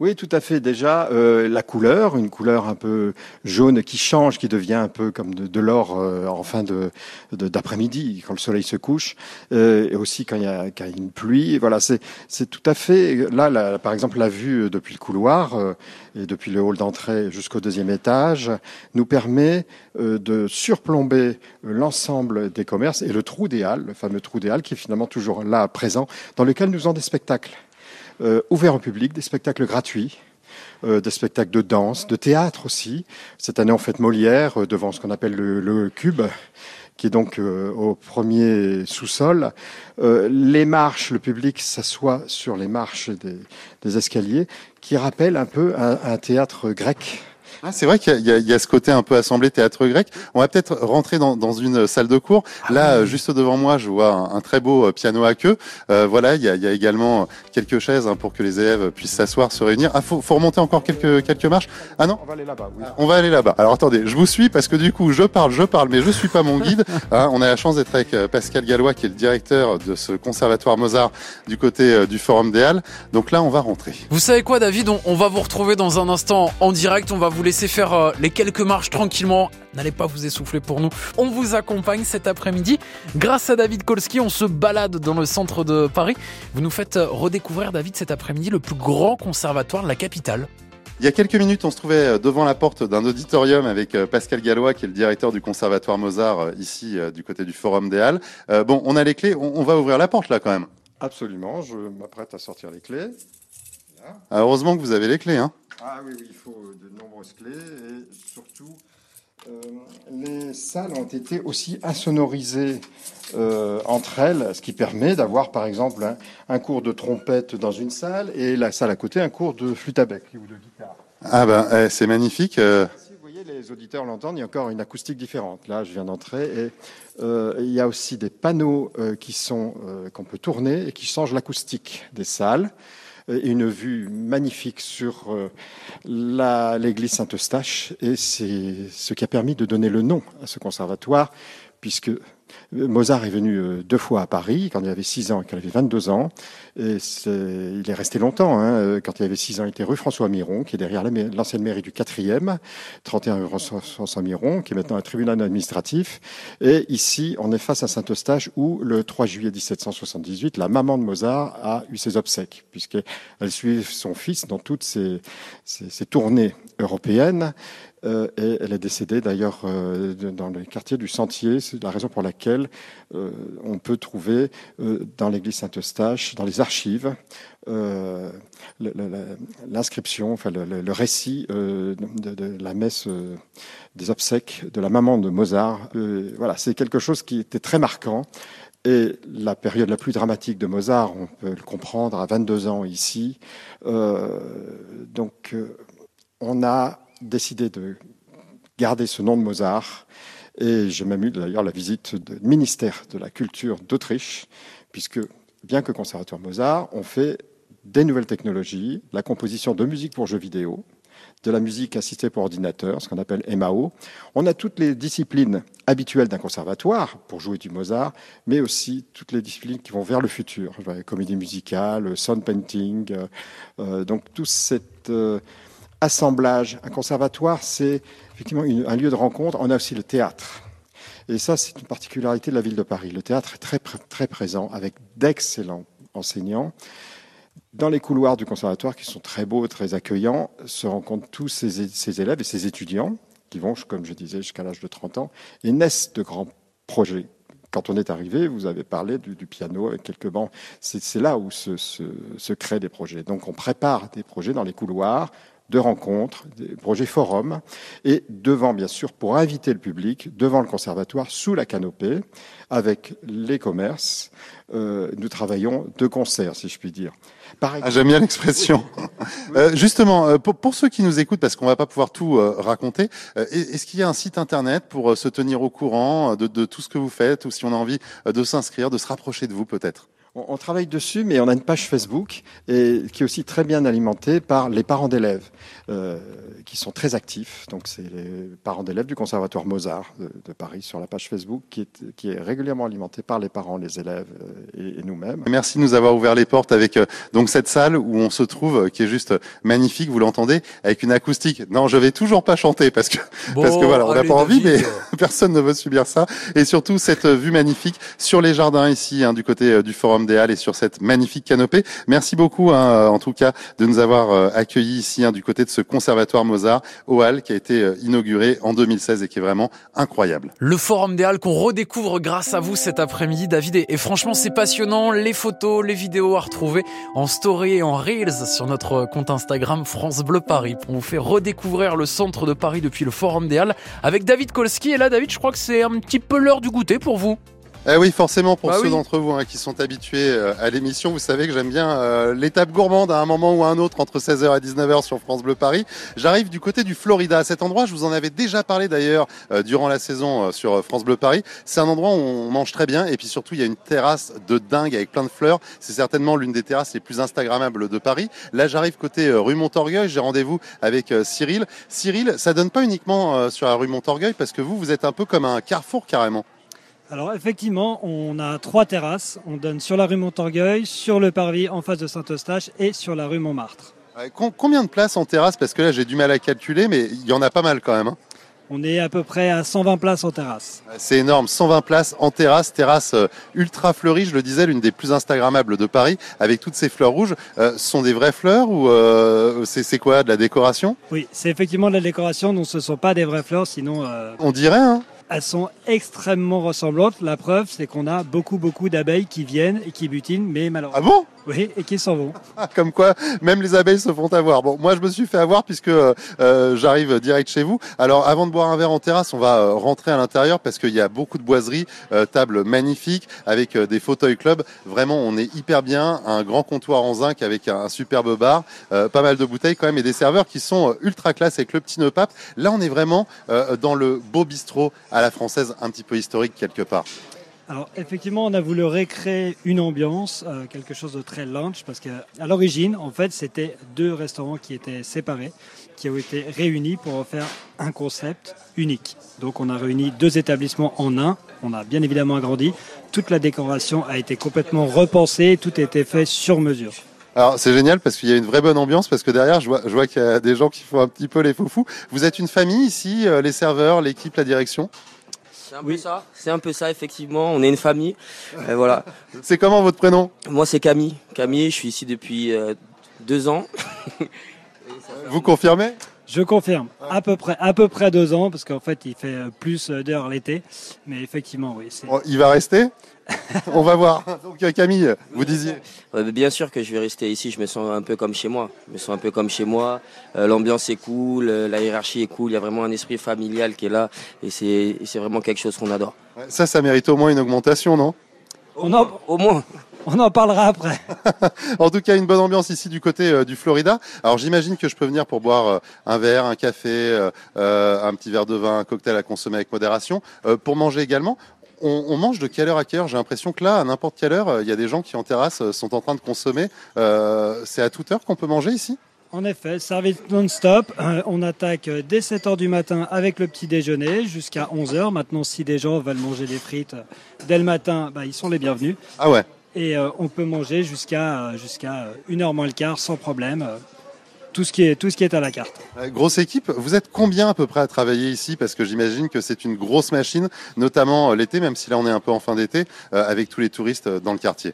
Oui, tout à fait. Déjà, euh, la couleur, une couleur un peu jaune qui change, qui devient un peu comme de, l'or euh, en fin de, d'après-midi, quand le soleil se couche, euh, et aussi quand il y a, quand y a une pluie. Voilà, c'est, tout à fait. Là, la- par exemple, la vue depuis le couloir euh, et depuis le hall d'entrée jusqu'au deuxième étage nous permet de surplomber l'ensemble des commerces et le trou des halles, le fameux trou des halles qui est finalement toujours là présent, dans lequel nous avons des spectacles ouverts au public, des spectacles gratuits. euh, des spectacles de danse, de théâtre aussi. Cette année, on fête Molière euh, devant ce qu'on appelle le, Cube, qui est donc euh, au premier sous-sol. Euh, les marches, le public s'assoit sur les marches des, escaliers, qui rappellent un peu un théâtre grec. Ah, c'est vrai qu'il y, y a- ce côté un peu assemblé théâtre grec. On va peut-être rentrer dans, dans une salle de cours. Là, euh, juste devant moi, je vois un, un très beau euh, piano à queue. Euh, voilà, il y a, il y a également quelques chaises hein, pour que les élèves puissent s'asseoir, se réunir. Ah, faut, faut remonter encore quelques quelques marches. Ah non, On va aller là-bas, oui. on va aller là-bas. Alors attendez, je vous suis parce que du coup, je parle, je parle, mais je suis pas mon guide. Hein, on a la chance d'être avec euh, Pascal Gallois, qui est le directeur de ce conservatoire Mozart du côté euh, du Forum des Halles. Donc là, on va rentrer. Vous savez quoi, David? On, on va vous retrouver dans un instant en direct. On va vous laisser faire euh, les quelques marches tranquillement. N'allez pas vous essouffler pour nous. On vous accompagne cet après-midi. Grâce à David Kolski, on se balade dans le centre de Paris. Vous nous faites euh, redécouvrir, David, cet après-midi, le plus grand conservatoire de la capitale. Il y a quelques minutes, on se trouvait euh, devant la porte d'un auditorium avec Pascal Gallois, qui est le directeur du Conservatoire Mozart, ici, du côté du Forum des Halles. Euh, bon, on a les clés, on, on va ouvrir la porte là quand même. Absolument, je m'apprête à sortir les clés. Ah, heureusement que vous avez les clés. Hein. Ah oui, oui, il faut de nombreuses clés et surtout, euh, les salles ont été aussi insonorisées euh, entre elles, ce qui permet d'avoir par exemple un, un cours de trompette dans une salle et la salle à côté un cours de flûte à bec ou de guitare. Ah ben, eh, c'est magnifique. euh. Si vous voyez, les auditeurs l'entendent, il y a encore une acoustique différente. Là, je viens d'entrer et il y a aussi des panneaux qui sont qu'on peut tourner et qui changent l'acoustique des salles. Une vue magnifique sur euh, l'église Saint-Eustache. Et c'est ce qui a permis de donner le nom à ce conservatoire puisque Mozart est venu euh, deux fois à Paris quand il avait 6 ans et quand il avait 22 ans. Il est resté longtemps. Hein. Euh, Quand il avait 6 ans, il était rue François Miron, qui est derrière l'ancienne mairie du 4e, 31 rue François Miron, qui est maintenant un tribunal administratif. Et ici, on est face à Saint-Eustache, où le 3 juillet 1778, la maman de Mozart a eu ses obsèques, puisqu'elle suit son fils dans toutes ses, tournées européennes. Euh, et elle est décédée d'ailleurs dans le quartier du Sentier. C'est la raison pour laquelle euh, on peut trouver euh, dans l'église Saint-Eustache, dans les archives, euh, l'inscription, enfin le, récit de, de la messe des obsèques de la maman de Mozart. Voilà, c'est quelque chose qui était très marquant. Et la période la plus dramatique de Mozart, on peut le comprendre, à 22 ans ici. Donc, on a décidé de garder ce nom de Mozart. Et j'ai même eu d'ailleurs la visite du ministère de la Culture d'Autriche, puisque bien que Conservatoire Mozart, on fait des nouvelles technologies, la composition de musique pour jeux vidéo, de la musique assistée par ordinateur, ce qu'on appelle MAO. On a toutes les disciplines habituelles d'un conservatoire pour jouer du Mozart, mais aussi toutes les disciplines qui vont vers le futur, comédie musicale, sound painting. euh, euh, donc tout cet euh, assemblage, un conservatoire, c'est effectivement un lieu de rencontre. On a aussi le théâtre. Et ça, c'est une particularité de la ville de Paris. Le théâtre est très, pr- très présent avec d'excellents enseignants. Dans les couloirs du conservatoire, qui sont très beaux, très accueillants, se rencontrent tous ces, élèves et ces étudiants qui vont, comme je disais, jusqu'à l'âge de 30 ans et naissent de grands projets. Quand on est arrivé, vous avez parlé du, piano avec quelques bancs. C'est là où se créent des projets. Donc on prépare des projets dans les couloirs de rencontres, des projets forums, et devant, bien sûr, pour inviter le public, devant le conservatoire, sous la canopée, avec les commerces, euh, nous travaillons de concert, si je puis dire. Par Ah, J'aime bien l'expression. Euh, justement, euh, pour, pour ceux qui nous écoutent, parce qu'on va pas pouvoir tout euh, raconter, euh, est-ce qu'il y a un site internet pour se tenir au courant de, de tout ce que vous faites, ou si on a envie de s'inscrire, de se rapprocher de vous peut-être? On, on travaille dessus, mais on a une page Facebook et qui est aussi très bien alimentée par les parents d'élèves euh, qui sont très actifs. Donc, c'est les parents d'élèves du Conservatoire Mozart de, de Paris sur la page Facebook qui est, qui est régulièrement alimentée par les parents, les élèves euh, et, et nous-mêmes. Merci de nous avoir ouvert les portes avec euh, donc cette salle où on se trouve, euh, qui est juste magnifique, vous l'entendez, avec une acoustique. Non, je vais toujours pas chanter parce que parce que voilà, on n'a pas envie, mais personne ne veut subir ça. Et surtout cette vue magnifique sur les jardins ici, hein, du côté euh, du Forum des Halles et sur cette magnifique canopée. Merci beaucoup, hein, euh, en tout cas, de nous avoir euh, accueillis ici, hein, du côté de ce conservatoire Mozart au Halles, qui a été euh, inauguré en 2016 et qui est vraiment incroyable. Le Forum des Halles qu'on redécouvre grâce à vous cet après-midi, David. Et, franchement, c'est passionnant. Les photos, les vidéos à retrouver en story et en reels sur notre compte Instagram France Bleu Paris. On vous fait redécouvrir le centre de Paris depuis le Forum des Halles avec David Kolski. Et là, David, je crois que c'est un petit peu l'heure du goûter pour vous. Eh oui, forcément, pour Bah ceux oui. d'entre vous hein, qui sont habitués euh, à l'émission, vous savez que j'aime bien euh, l'étape gourmande à un moment ou à un autre entre 16h et 19h sur France Bleu Paris. J'arrive du côté du Florida. À cet endroit, je vous en avais déjà parlé d'ailleurs euh, durant la saison euh, sur France Bleu Paris. C'est un endroit où on mange très bien et puis surtout, il y a une terrasse de dingue avec plein de fleurs. C'est certainement l'une des terrasses les plus instagrammables de Paris. Là, j'arrive côté rue Montorgueil. J'ai rendez-vous avec Cyril. Cyril, ça donne pas uniquement euh, sur la rue Montorgueil parce que vous, vous êtes un peu comme un carrefour carrément. Alors effectivement, on a trois terrasses. On donne sur la rue Montorgueil, sur le parvis en face de Saint-Eustache et sur la rue Montmartre. Ouais, Combien de places en terrasse? Parce que là, j'ai du mal à calculer, mais il y en a pas mal quand même. hein. On est à peu près à 120 places en terrasse. C'est énorme, 120 places en terrasse, terrasse euh, ultra fleurie, je le disais, l'une des plus instagrammables de Paris, avec toutes ces fleurs rouges. Euh, ce sont des vraies fleurs ou euh, c'est c'est quoi, de la décoration? Oui, c'est effectivement de la décoration, donc ce ne sont pas des vraies fleurs, sinon euh, On dirait, hein elles sont extrêmement ressemblantes. La preuve, c'est qu'on a beaucoup, beaucoup d'abeilles qui viennent et qui butinent, mais Ah malheureusement, bon? Oui, et qui s'en vont. Comme quoi, même les abeilles se font avoir. Bon, moi, je me suis fait avoir puisque euh, euh, j'arrive direct chez vous. Alors, avant de boire un verre en terrasse, on va euh, rentrer à l'intérieur parce qu'il y a beaucoup de boiseries, euh, table magnifique avec des fauteuils club. Vraiment, on est hyper bien. Un grand comptoir en zinc avec un, superbe bar, pas mal de bouteilles quand même et des serveurs qui sont ultra classe avec le petit nœud pape. Là, on est vraiment dans le beau bistrot à la française, un petit peu historique quelque part. Alors effectivement, on a voulu recréer une ambiance, euh, quelque chose de très lunch, parce qu'à l'origine, en fait, c'était deux restaurants qui étaient séparés, qui ont été réunis pour en faire un concept unique. Donc on a réuni deux établissements en un, on a bien évidemment agrandi, toute la décoration a été complètement repensée, tout a été fait sur mesure. Alors c'est génial parce qu'il y a une vraie bonne ambiance parce que derrière je vois, je vois qu'il y a des gens qui font un petit peu les foufous. Vous êtes une famille ici, euh, les serveurs, l'équipe, la direction? C'est un Oui. peu ça, c'est un peu ça effectivement. On est une famille. Euh, voilà. C'est comment votre prénom? Moi c'est Camille. Camille, je suis ici depuis euh, deux ans. Vous confirmez? Je confirme, à peu près, à peu près deux ans, parce qu'en fait, il fait euh, plus d'heures l'été, mais effectivement, oui. Oh, Il va rester On va voir. Donc euh, Camille, vous disiez. Euh, bien sûr que je vais rester ici. Je me sens un peu comme chez moi. Je me sens un peu comme chez moi. Euh, L'ambiance est cool, euh, la hiérarchie est cool. Il y a vraiment un esprit familial qui est là, et c'est vraiment quelque chose qu'on adore. Ça, ça mérite au moins une augmentation, non? On en, Au moins. On en parlera après. En tout cas, une bonne ambiance ici du côté euh, du Florida. Alors j'imagine que je peux venir pour boire euh, un verre, un café, euh, un petit verre de vin, un cocktail à consommer avec modération. Pour manger également. On, on mange de quelle heure à quelle heure? J'ai l'impression que là, à n'importe quelle heure, il y a des gens qui en terrasse sont en train de consommer. C'est à toute heure qu'on peut manger ici? En effet, service non-stop. Euh, on attaque dès 7h du matin avec le petit déjeuner jusqu'à 11h. Maintenant, si des gens veulent manger des frites dès le matin, bah, ils sont les bienvenus. Ah ouais. Et euh, on peut manger jusqu'à euh, jusqu'à 1h moins le quart sans problème. euh, tout, ce qui est, tout ce qui est à la carte. Euh, Grosse équipe, vous êtes combien à peu près à travailler ici? Parce que j'imagine que c'est une grosse machine, notamment euh, l'été, même si là on est un peu en fin d'été, euh, avec tous les touristes euh, dans le quartier.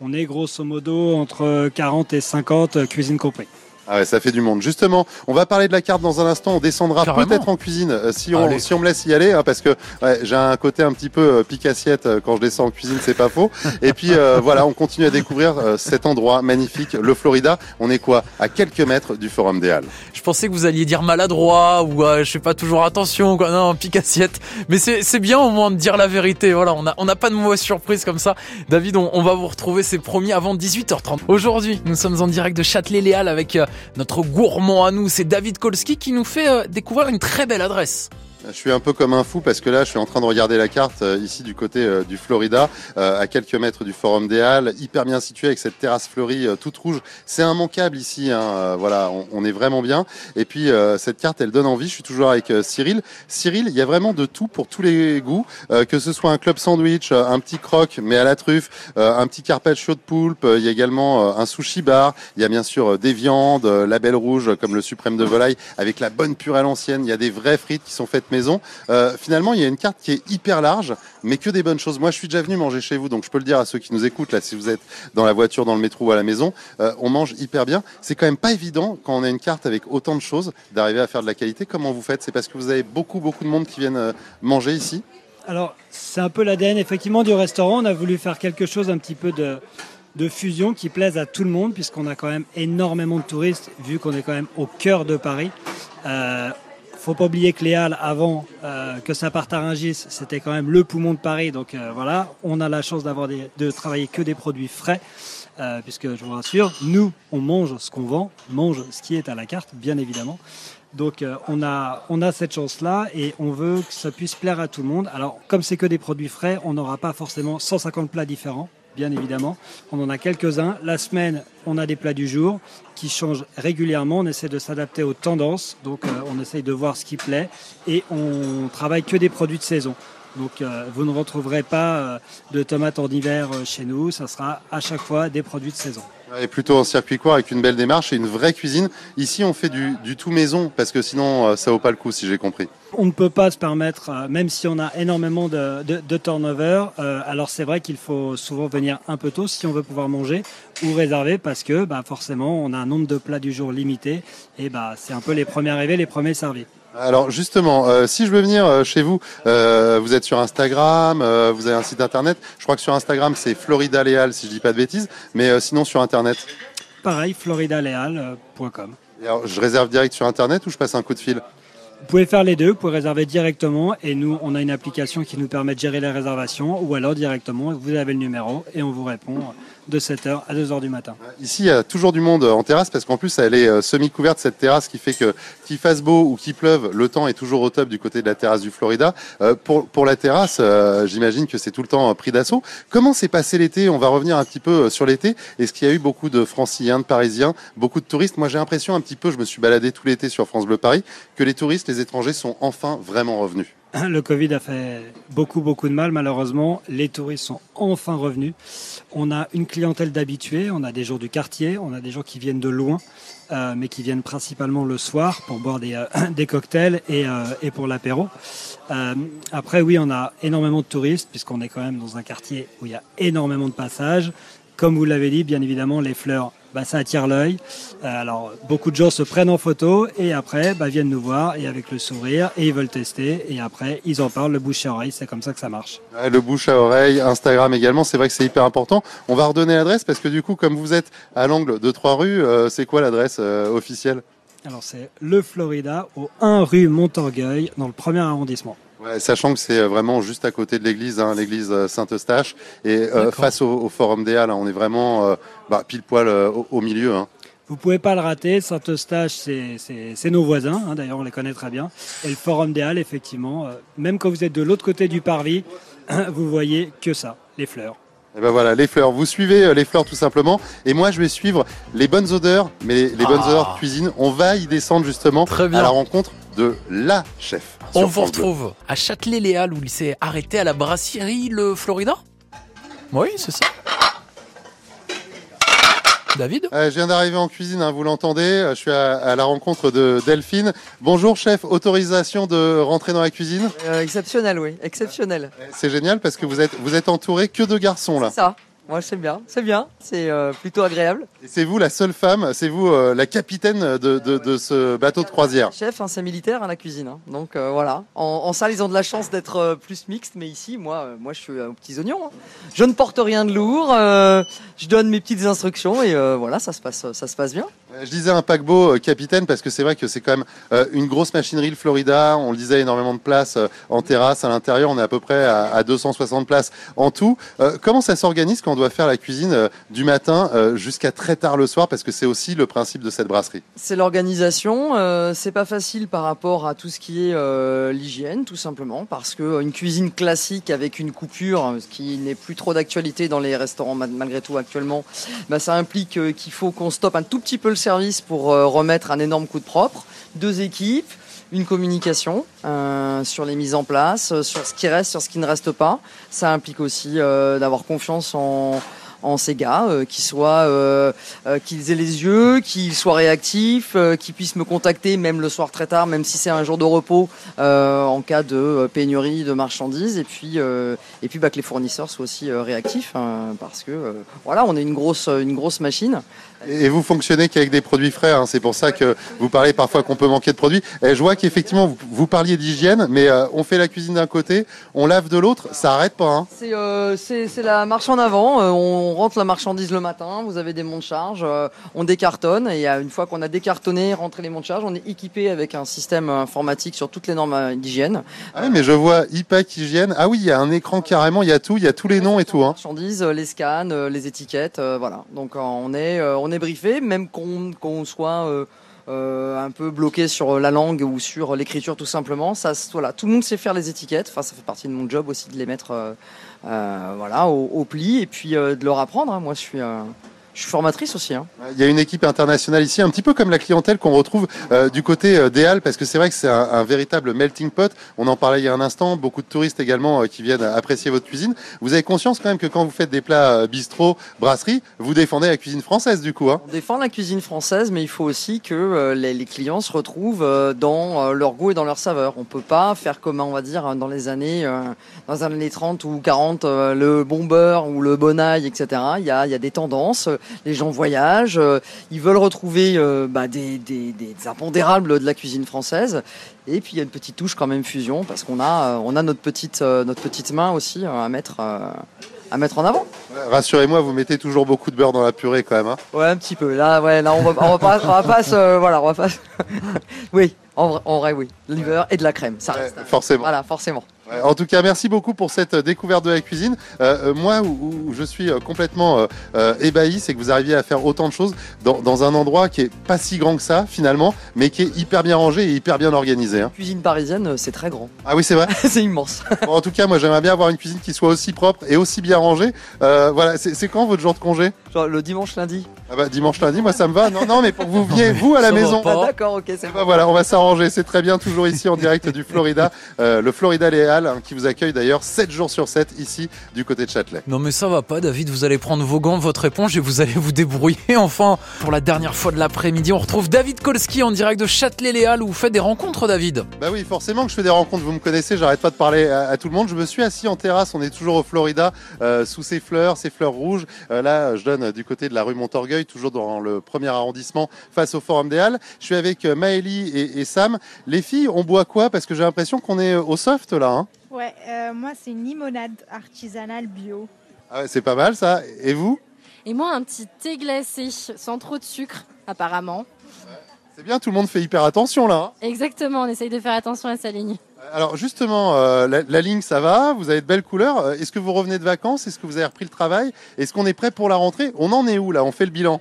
On est grosso modo entre 40 et 50 euh, cuisines compris. Ah ouais, ça fait du monde. Justement, on va parler de la carte dans un instant. On descendra peut-être en cuisine euh, si on, Allez. si on me laisse y aller, hein, parce que ouais, j'ai un côté un petit peu euh, pique-assiette euh, quand je descends en cuisine, c'est pas faux. Et puis euh, voilà, on continue à découvrir euh, cet endroit magnifique, le Florida. On est quoi? À quelques mètres du Forum des Halles. Je pensais que vous alliez dire maladroit ou euh, je sais pas toujours attention quoi. Non, pique assiette. Mais c'est c'est bien au moins de dire la vérité. Voilà, on a on n'a pas de mauvaise surprise comme ça. David, on, on va vous retrouver c'est promis avant 18h30. Aujourd'hui, nous sommes en direct de Châtelet-Léal avec euh, notre gourmand à nous, c'est David Kolski qui nous fait euh, découvrir une très belle adresse. Je suis un peu comme un fou parce que là, je suis en train de regarder la carte euh, ici du côté euh, du Florida, euh, à quelques mètres du Forum des Halles, hyper bien situé avec cette terrasse fleurie toute rouge. C'est immanquable ici, hein, voilà, on, on est vraiment bien. Et puis cette carte, elle donne envie. Je suis toujours avec Cyril. Cyril, il y a vraiment de tout pour tous les goûts, que ce soit un club sandwich, un petit croque mais à la truffe, un petit carpaccio de poulpe. Il y a également un sushi bar. Il y a bien sûr des viandes, la belle rouge comme le suprême de volaille avec la bonne pure à l'ancienne. Il y a des vraies frites qui sont faites maison. Euh, finalement, il y a une carte qui est hyper large, mais que des bonnes choses. Moi, je suis déjà venu manger chez vous, donc je peux le dire à ceux qui nous écoutent là, si vous êtes dans la voiture, dans le métro ou à la maison, euh, on mange hyper bien. C'est quand même pas évident quand on a une carte avec autant de choses d'arriver à faire de la qualité. Comment vous faites? C'est parce que vous avez beaucoup beaucoup de monde qui viennent euh, manger ici? Alors, c'est un peu l'ADN effectivement du restaurant. On a voulu faire quelque chose un petit peu de, fusion qui plaise à tout le monde, puisqu'on a quand même énormément de touristes, vu qu'on est quand même au cœur de Paris. Faut pas oublier que les Halles, avant euh, que ça parte à Rungis, c'était quand même le poumon de Paris. Donc euh, voilà, on a la chance d'avoir de travailler que des produits frais. euh, puisque je vous rassure, nous, on mange ce qu'on vend, mange ce qui est à la carte, bien évidemment. Donc on, a, on a cette chance-là et on veut que ça puisse plaire à tout le monde. Alors comme c'est que des produits frais, on n'aura pas forcément 150 plats différents, bien évidemment. On en a quelques-uns. La semaine, on a des plats du jour qui changent régulièrement. On essaie de s'adapter aux tendances, donc euh, on essaye de voir ce qui plaît et on travaille que des produits de saison. Donc euh, vous ne retrouverez pas euh, de tomates en hiver euh, chez nous, ça sera à chaque fois des produits de saison. Et plutôt en circuit court avec une belle démarche et une vraie cuisine. Ici, on fait du, du tout maison parce que sinon, ça vaut pas le coup, si j'ai compris. On ne peut pas se permettre, même si on a énormément de, de, de turnover, alors c'est vrai qu'il faut souvent venir un peu tôt si on veut pouvoir manger ou réserver parce que bah, forcément on a un nombre de plats du jour limité et bah, c'est un peu les premiers arrivés, les premiers servis. Alors justement, euh, si je veux venir euh, chez vous, euh, vous êtes sur Instagram, vous avez un site internet. Je crois que sur Instagram c'est Florida Léal, si je dis pas de bêtises, mais sinon sur internet. Pareil, floridaleal.com. Alors, je réserve direct sur internet ou je passe un coup de fil? Vous pouvez faire les deux, vous pouvez réserver directement et nous on a une application qui nous permet de gérer les réservations ou alors directement vous avez le numéro et on vous répond de 7h à 2h du matin. Ici, il y a toujours du monde en terrasse parce qu'en plus, elle est euh, semi-couverte cette terrasse qui fait que qu'il fasse beau ou qu'il pleuve, le temps est toujours au top du côté de la terrasse du Florida. Euh, pour pour la terrasse, euh, j'imagine que c'est tout le temps euh, pris d'assaut. Comment s'est passé l'été? On va revenir un petit peu euh, sur l'été. Est-ce qu'il y a eu beaucoup de Franciliens, de Parisiens, beaucoup de touristes? Moi, j'ai l'impression un petit peu, je me suis baladé tout l'été sur France Bleu Paris, que les touristes, les étrangers sont enfin vraiment revenus. Le Covid a fait beaucoup, beaucoup de mal, malheureusement. Les touristes sont enfin revenus. On a une clientèle d'habitués, on a des gens du quartier, on a des gens qui viennent de loin, euh, mais qui viennent principalement le soir pour boire des, euh, cocktails et, euh, et pour l'apéro. Après, oui, on a énormément de touristes, puisqu'on est quand même dans un quartier où il y a énormément de passages. Comme vous l'avez dit, bien évidemment, les fleurs, bah, ça attire l'œil. Euh, alors, beaucoup de gens se prennent en photo et après bah, viennent nous voir et avec le sourire et ils veulent tester et après ils en parlent le bouche à oreille. C'est comme ça que ça marche. Ouais, le bouche à oreille, Instagram également, c'est vrai que c'est hyper important. On va redonner l'adresse parce que du coup, comme vous êtes à l'angle de trois rues, euh, c'est quoi l'adresse euh, officielle? Alors, c'est le Florida au 1 rue Montorgueil dans le premier arrondissement. Ouais, sachant que c'est vraiment juste à côté de l'église, hein, l'église euh, Saint-Eustache, et euh, face au, au Forum des Halles, hein, on est vraiment euh, bah, pile poil euh, au, au milieu. Hein. Vous pouvez pas le rater. Saint-Eustache, c'est- nos voisins. hein, D'ailleurs, on les connaît très bien. Et le Forum des Halles, effectivement, euh, même quand vous êtes de l'autre côté du parvis, vous voyez que ça, les fleurs. Et ben voilà, les fleurs. Vous suivez euh, les fleurs tout simplement, et moi je vais suivre les bonnes odeurs, mais les, les bonnes Ah. odeurs de cuisine. On va y descendre justement Très bien. à la rencontre de la chef. On sur vous France Bleu. retrouve à Châtelet-Léal où il s'est arrêté à la brasserie Le Florida Oui, c'est ça. David Euh, je viens d'arriver en cuisine, hein, vous l'entendez. euh, Je suis à, à la rencontre de Delphine. Bonjour chef, autorisation de rentrer dans la cuisine. Euh, exceptionnel, oui, exceptionnel. C'est génial parce que vous êtes vous êtes entouré que de garçons là. C'est ça. Moi, c'est bien, c'est bien, c'est euh, plutôt agréable. C'est vous la seule femme, c'est vous euh, la capitaine de, de, de ce bateau de croisière. Chef, hein, c'est militaire à la cuisine, hein. donc euh, voilà. En, en salle, ils ont de la chance d'être plus mixte, mais ici, moi, moi, je suis aux petits oignons. hein. Je ne porte rien de lourd, je donne mes petites instructions et voilà, ça se passe, ça se passe bien. Je disais un paquebot, euh, capitaine, parce que c'est vrai que c'est quand même euh, une grosse machinerie, le Florida. On le disait, énormément de place euh, en terrasse, à l'intérieur. On est à peu près à, à 260 places en tout. Euh, comment ça s'organise quand on doit faire la cuisine euh, du matin euh, jusqu'à très tard le soir? Parce que c'est aussi le principe de cette brasserie. C'est l'organisation. euh, c'est pas facile par rapport à tout ce qui est euh, l'hygiène, tout simplement, parce que euh, une cuisine classique avec une coupure, euh, ce qui n'est plus trop d'actualité dans les restaurants ma- malgré tout actuellement, bah, ça implique euh, qu'il faut qu'on stoppe un tout petit peu le service pour euh, remettre un énorme coup de propre. Deux équipes. Une communication euh, sur les mises en place, euh, sur ce qui reste, sur ce qui ne reste pas. Ça implique aussi d'avoir confiance en, ces gars, qu'ils aient les yeux, qu'ils soient réactifs, qu'ils puissent me contacter même le soir très tard, même si c'est un jour de repos, en cas de pénurie de marchandises, et puis et bah, que les fournisseurs soient aussi réactifs, hein, parce que voilà, on est une grosse machine. Et vous fonctionnez qu'avec des produits frais, hein. c'est pour ça que vous parlez parfois qu'on peut manquer de produits. Et je vois qu'effectivement, vous, parliez d'hygiène, mais euh, on fait la cuisine d'un côté, on lave de l'autre, ça arrête pas. Hein. C'est euh, c'est c'est la marche en avant. Euh, on rentre la marchandise le matin. Vous avez des monts de charge. on décartonne et une fois qu'on a décartonné, rentré les monts de charge, on est équipé avec un système informatique sur toutes les normes d'hygiène. Ah oui, mais je vois IPAC hygiène. Ah oui, il y a un écran carrément, il y a tout, il y a tous les noms et tout. Hein. marchandises, euh, les scans, les étiquettes, voilà. Donc on est on est briefé, même qu'on soit euh, euh, un peu bloqué sur la langue ou sur l'écriture tout simplement. Ça, voilà, tout le monde sait faire les étiquettes. Enfin, ça fait partie de mon job aussi de les mettre, euh, voilà, au, au pli et puis de leur apprendre. hein. Moi, je suis je suis formatrice aussi. Hein. Il y a une équipe internationale ici, un petit peu comme la clientèle qu'on retrouve euh, du côté euh, des Halles, parce que c'est vrai que c'est un, un véritable melting pot. On en parlait il y a un instant, beaucoup de touristes également euh, qui viennent apprécier votre cuisine. Vous avez conscience quand même que quand vous faites des plats bistrot, brasserie, vous défendez la cuisine française du coup. Hein On défend la cuisine française, mais il faut aussi que les, les clients se retrouvent dans leur goût et dans leur saveur. On peut pas faire comme on va dire dans les années, dans les années 30 ou 40, euh, le bon beurre ou le bon ail, etc. Il y a, il y a des tendances. Les gens voyagent, euh, ils veulent retrouver euh, bah, des, des, des impondérables de la cuisine française. Et puis il y a une petite touche quand même fusion parce qu'on a, euh, on a notre petite, notre petite main aussi à mettre, à mettre en avant. Rassurez-moi, vous mettez toujours beaucoup de beurre dans la purée quand même. Hein Ouais, un petit peu. Là, ouais, là, on va, on va pas, on va pas se, voilà, on va pas. se- oui, en vrai, en vrai, oui. Beurre et de la crème, ça reste. forcément. Voilà, forcément. Ouais, En tout cas, merci beaucoup pour cette euh, découverte de la cuisine. Euh, euh, moi, où, où je suis euh, complètement euh, euh, ébahi, c'est que vous arriviez à faire autant de choses dans, dans un endroit qui est pas si grand que ça finalement, mais qui est hyper bien rangé et hyper bien organisé. hein. Cuisine parisienne, euh, c'est très grand. Ah oui, c'est vrai. c'est immense. Bon, en tout cas, moi, j'aimerais bien avoir une cuisine qui soit aussi propre et aussi bien rangée. Euh, voilà, c'est quand votre jour de congé? Genre le dimanche, lundi. ah bah, dimanche, lundi, moi, ça me va. Non, non, mais pour que vous veniez vous à la maison. Ah, D'accord, ok, c'est Eh ben voilà, on va s'arranger, c'est très bien, toujours ici en direct du Florida, euh, le Florida Hein, qui vous accueille d'ailleurs 7 jours sur 7 ici du côté de Châtelet. Non mais ça va pas David, vous allez prendre vos gants, votre éponge et vous allez vous débrouiller. Enfin, pour la dernière fois de l'après-midi, on retrouve David Kolski en direct de Châtelet-Léal où vous faites des rencontres David. Bah oui, forcément que je fais des rencontres, vous me connaissez, j'arrête pas de parler à, à tout le monde. Je me suis assis en terrasse, on est toujours au Florida, euh, sous ces fleurs, ces fleurs rouges. Euh, là, je donne du côté de la rue Montorgueil, toujours dans le premier arrondissement, face au Forum des Halles. Je suis avec euh, Maëlie et, et Sam. Les filles, on boit quoi? Parce que j'ai l'impression qu'on est au soft là. Hein Ouais, euh, moi c'est une limonade artisanale bio. ah ouais, c'est pas mal ça. Et vous Et moi, un petit thé glacé sans trop de sucre, apparemment. C'est bien, tout le monde fait hyper attention là. hein Exactement, on essaye de faire attention à sa ligne. Alors justement, euh, la, la ligne ça va, vous avez de belles couleurs. Euh, Est-ce que vous revenez de vacances? Est-ce que vous avez repris le travail? Est-ce qu'on est prêt pour la rentrée? On en est où là? On fait le bilan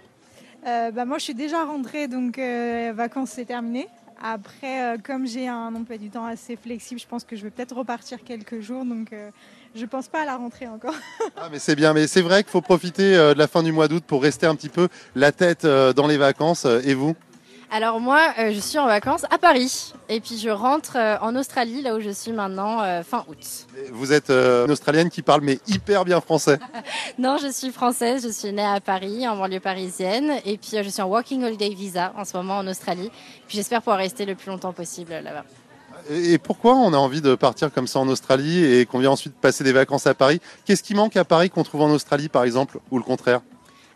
Euh, bah, moi je suis déjà rentrée donc euh, vacances c'est terminé. Après, euh, comme j'ai un emploi du temps assez flexible, je pense que je vais peut-être repartir quelques jours donc euh, je pense pas à la rentrée encore. Ah mais c'est bien, mais c'est vrai qu'il faut profiter euh, de la fin du mois d'août pour rester un petit peu la tête dans les vacances. Et vous? Alors moi, euh, je suis en vacances à Paris. Et puis je rentre euh, en Australie, là où je suis maintenant, euh, fin août. Vous êtes une Australienne qui parle mais hyper bien français. Non, je suis française, je suis née à Paris, en banlieue parisienne. Et puis je suis en Working Holiday Visa en ce moment en Australie. Puis j'espère pouvoir rester le plus longtemps possible là-bas. Et et pourquoi on a envie de partir comme ça en Australie et qu'on vient ensuite passer des vacances à Paris? Qu'est-ce qui manque à Paris qu'on trouve en Australie par exemple ou le contraire?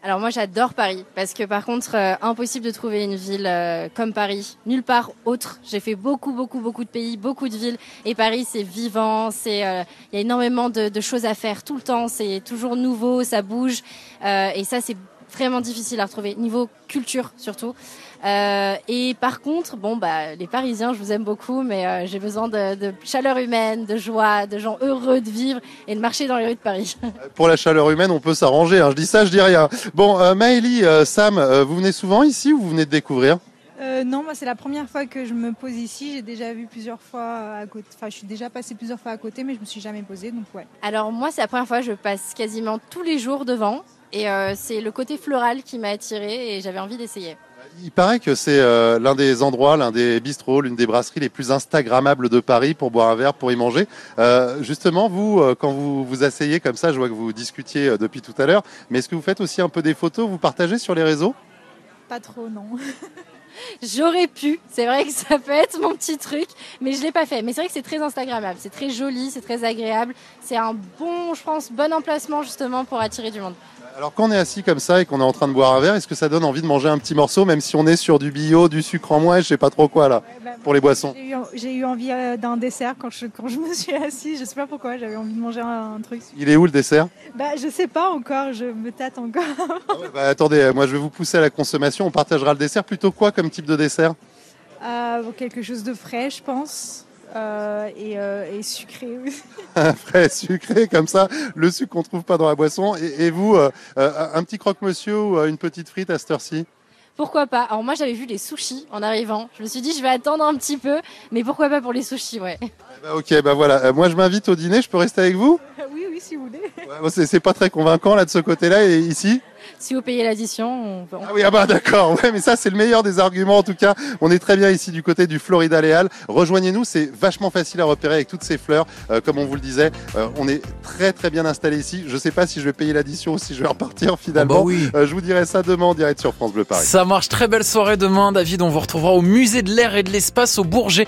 Alors moi j'adore Paris parce que par contre euh, impossible de trouver une ville euh, comme Paris nulle part autre. J'ai fait beaucoup beaucoup beaucoup de pays, beaucoup de villes et Paris c'est vivant, c'est euh, il y a énormément de, de choses à faire tout le temps, c'est toujours nouveau, ça bouge euh, et ça c'est vraiment difficile à retrouver, niveau culture surtout. Euh, et par contre, bon, bah, les Parisiens, je vous aime beaucoup, mais euh, j'ai besoin de, de, chaleur humaine, de joie, de gens heureux de vivre et de marcher dans les rues de Paris. Pour la chaleur humaine, on peut s'arranger. Hein. Je dis ça, je dis rien. Bon, euh, Maëlie, euh, Sam, euh, vous venez souvent ici ou vous venez de découvrir? Euh, non, moi c'est la première fois que je me pose ici. J'ai déjà vu plusieurs fois à côté. Enfin, je suis déjà passée plusieurs fois à côté, mais je me suis jamais posée, donc ouais. Alors moi, c'est la première fois. Je passe quasiment tous les jours devant, et euh, c'est le côté floral qui m'a attirée et j'avais envie d'essayer. Il paraît que c'est euh, l'un des endroits, l'un des bistrots, l'une des brasseries les plus instagrammables de Paris pour boire un verre, pour y manger. Euh, justement, vous, euh, quand vous vous asseyez comme ça, je vois que vous discutiez depuis tout à l'heure, mais est-ce que vous faites aussi un peu des photos, vous partagez sur les réseaux? Pas trop, non. J'aurais pu, c'est vrai que ça peut être mon petit truc, mais je l'ai pas fait. Mais c'est vrai que c'est très instagrammable, c'est très joli, c'est très agréable. C'est un bon, je pense, bon emplacement justement pour attirer du monde. Alors quand on est assis comme ça et qu'on est en train de boire un verre, est-ce que ça donne envie de manger un petit morceau, même si on est sur du bio, du sucre en moins, je sais pas trop quoi là, bah, pour les boissons? J'ai eu, envie euh, d'un dessert quand je, quand je me suis assise. Je sais pas pourquoi, j'avais envie de manger un, un truc. Il est où le dessert? Bah, je sais pas encore, je me tâte encore. Bah, Attendez, euh, moi je vais vous pousser à la consommation, on partagera le dessert. Plutôt quoi comme type de dessert? Euh, quelque chose de frais, je pense. Euh, et, euh, et sucré frais sucré comme ça, le sucre qu'on trouve pas dans la boisson. Et, et vous, euh, un petit croque-monsieur ou une petite frite à cette heure-ci? Pourquoi pas? Alors moi j'avais vu les sushis en arrivant. Je me suis dit je vais attendre un petit peu, mais pourquoi pas pour les sushis, ouais. Bah, Ok, bah voilà. Moi je m'invite au dîner, je peux rester avec vous? Oui, oui, si vous voulez. Ouais, bon, c'est, c'est pas très convaincant là de ce côté-là et ici? Si vous payez l'addition, on peut. Ah oui, ah bah d'accord. Ouais, mais ça c'est le meilleur des arguments en tout cas. On est très bien ici du côté du Florida Léal. Rejoignez-nous, c'est vachement facile à repérer avec toutes ces fleurs. Euh, comme on vous le disait, euh, on est très très bien installé ici. Je sais pas si je vais payer l'addition ou si je vais repartir finalement. bah oui. Euh, je vous dirai ça demain en direct sur France Bleu Paris. Ça marche, très belle soirée demain, David. On vous retrouvera au musée de l'air et de l'espace au Bourget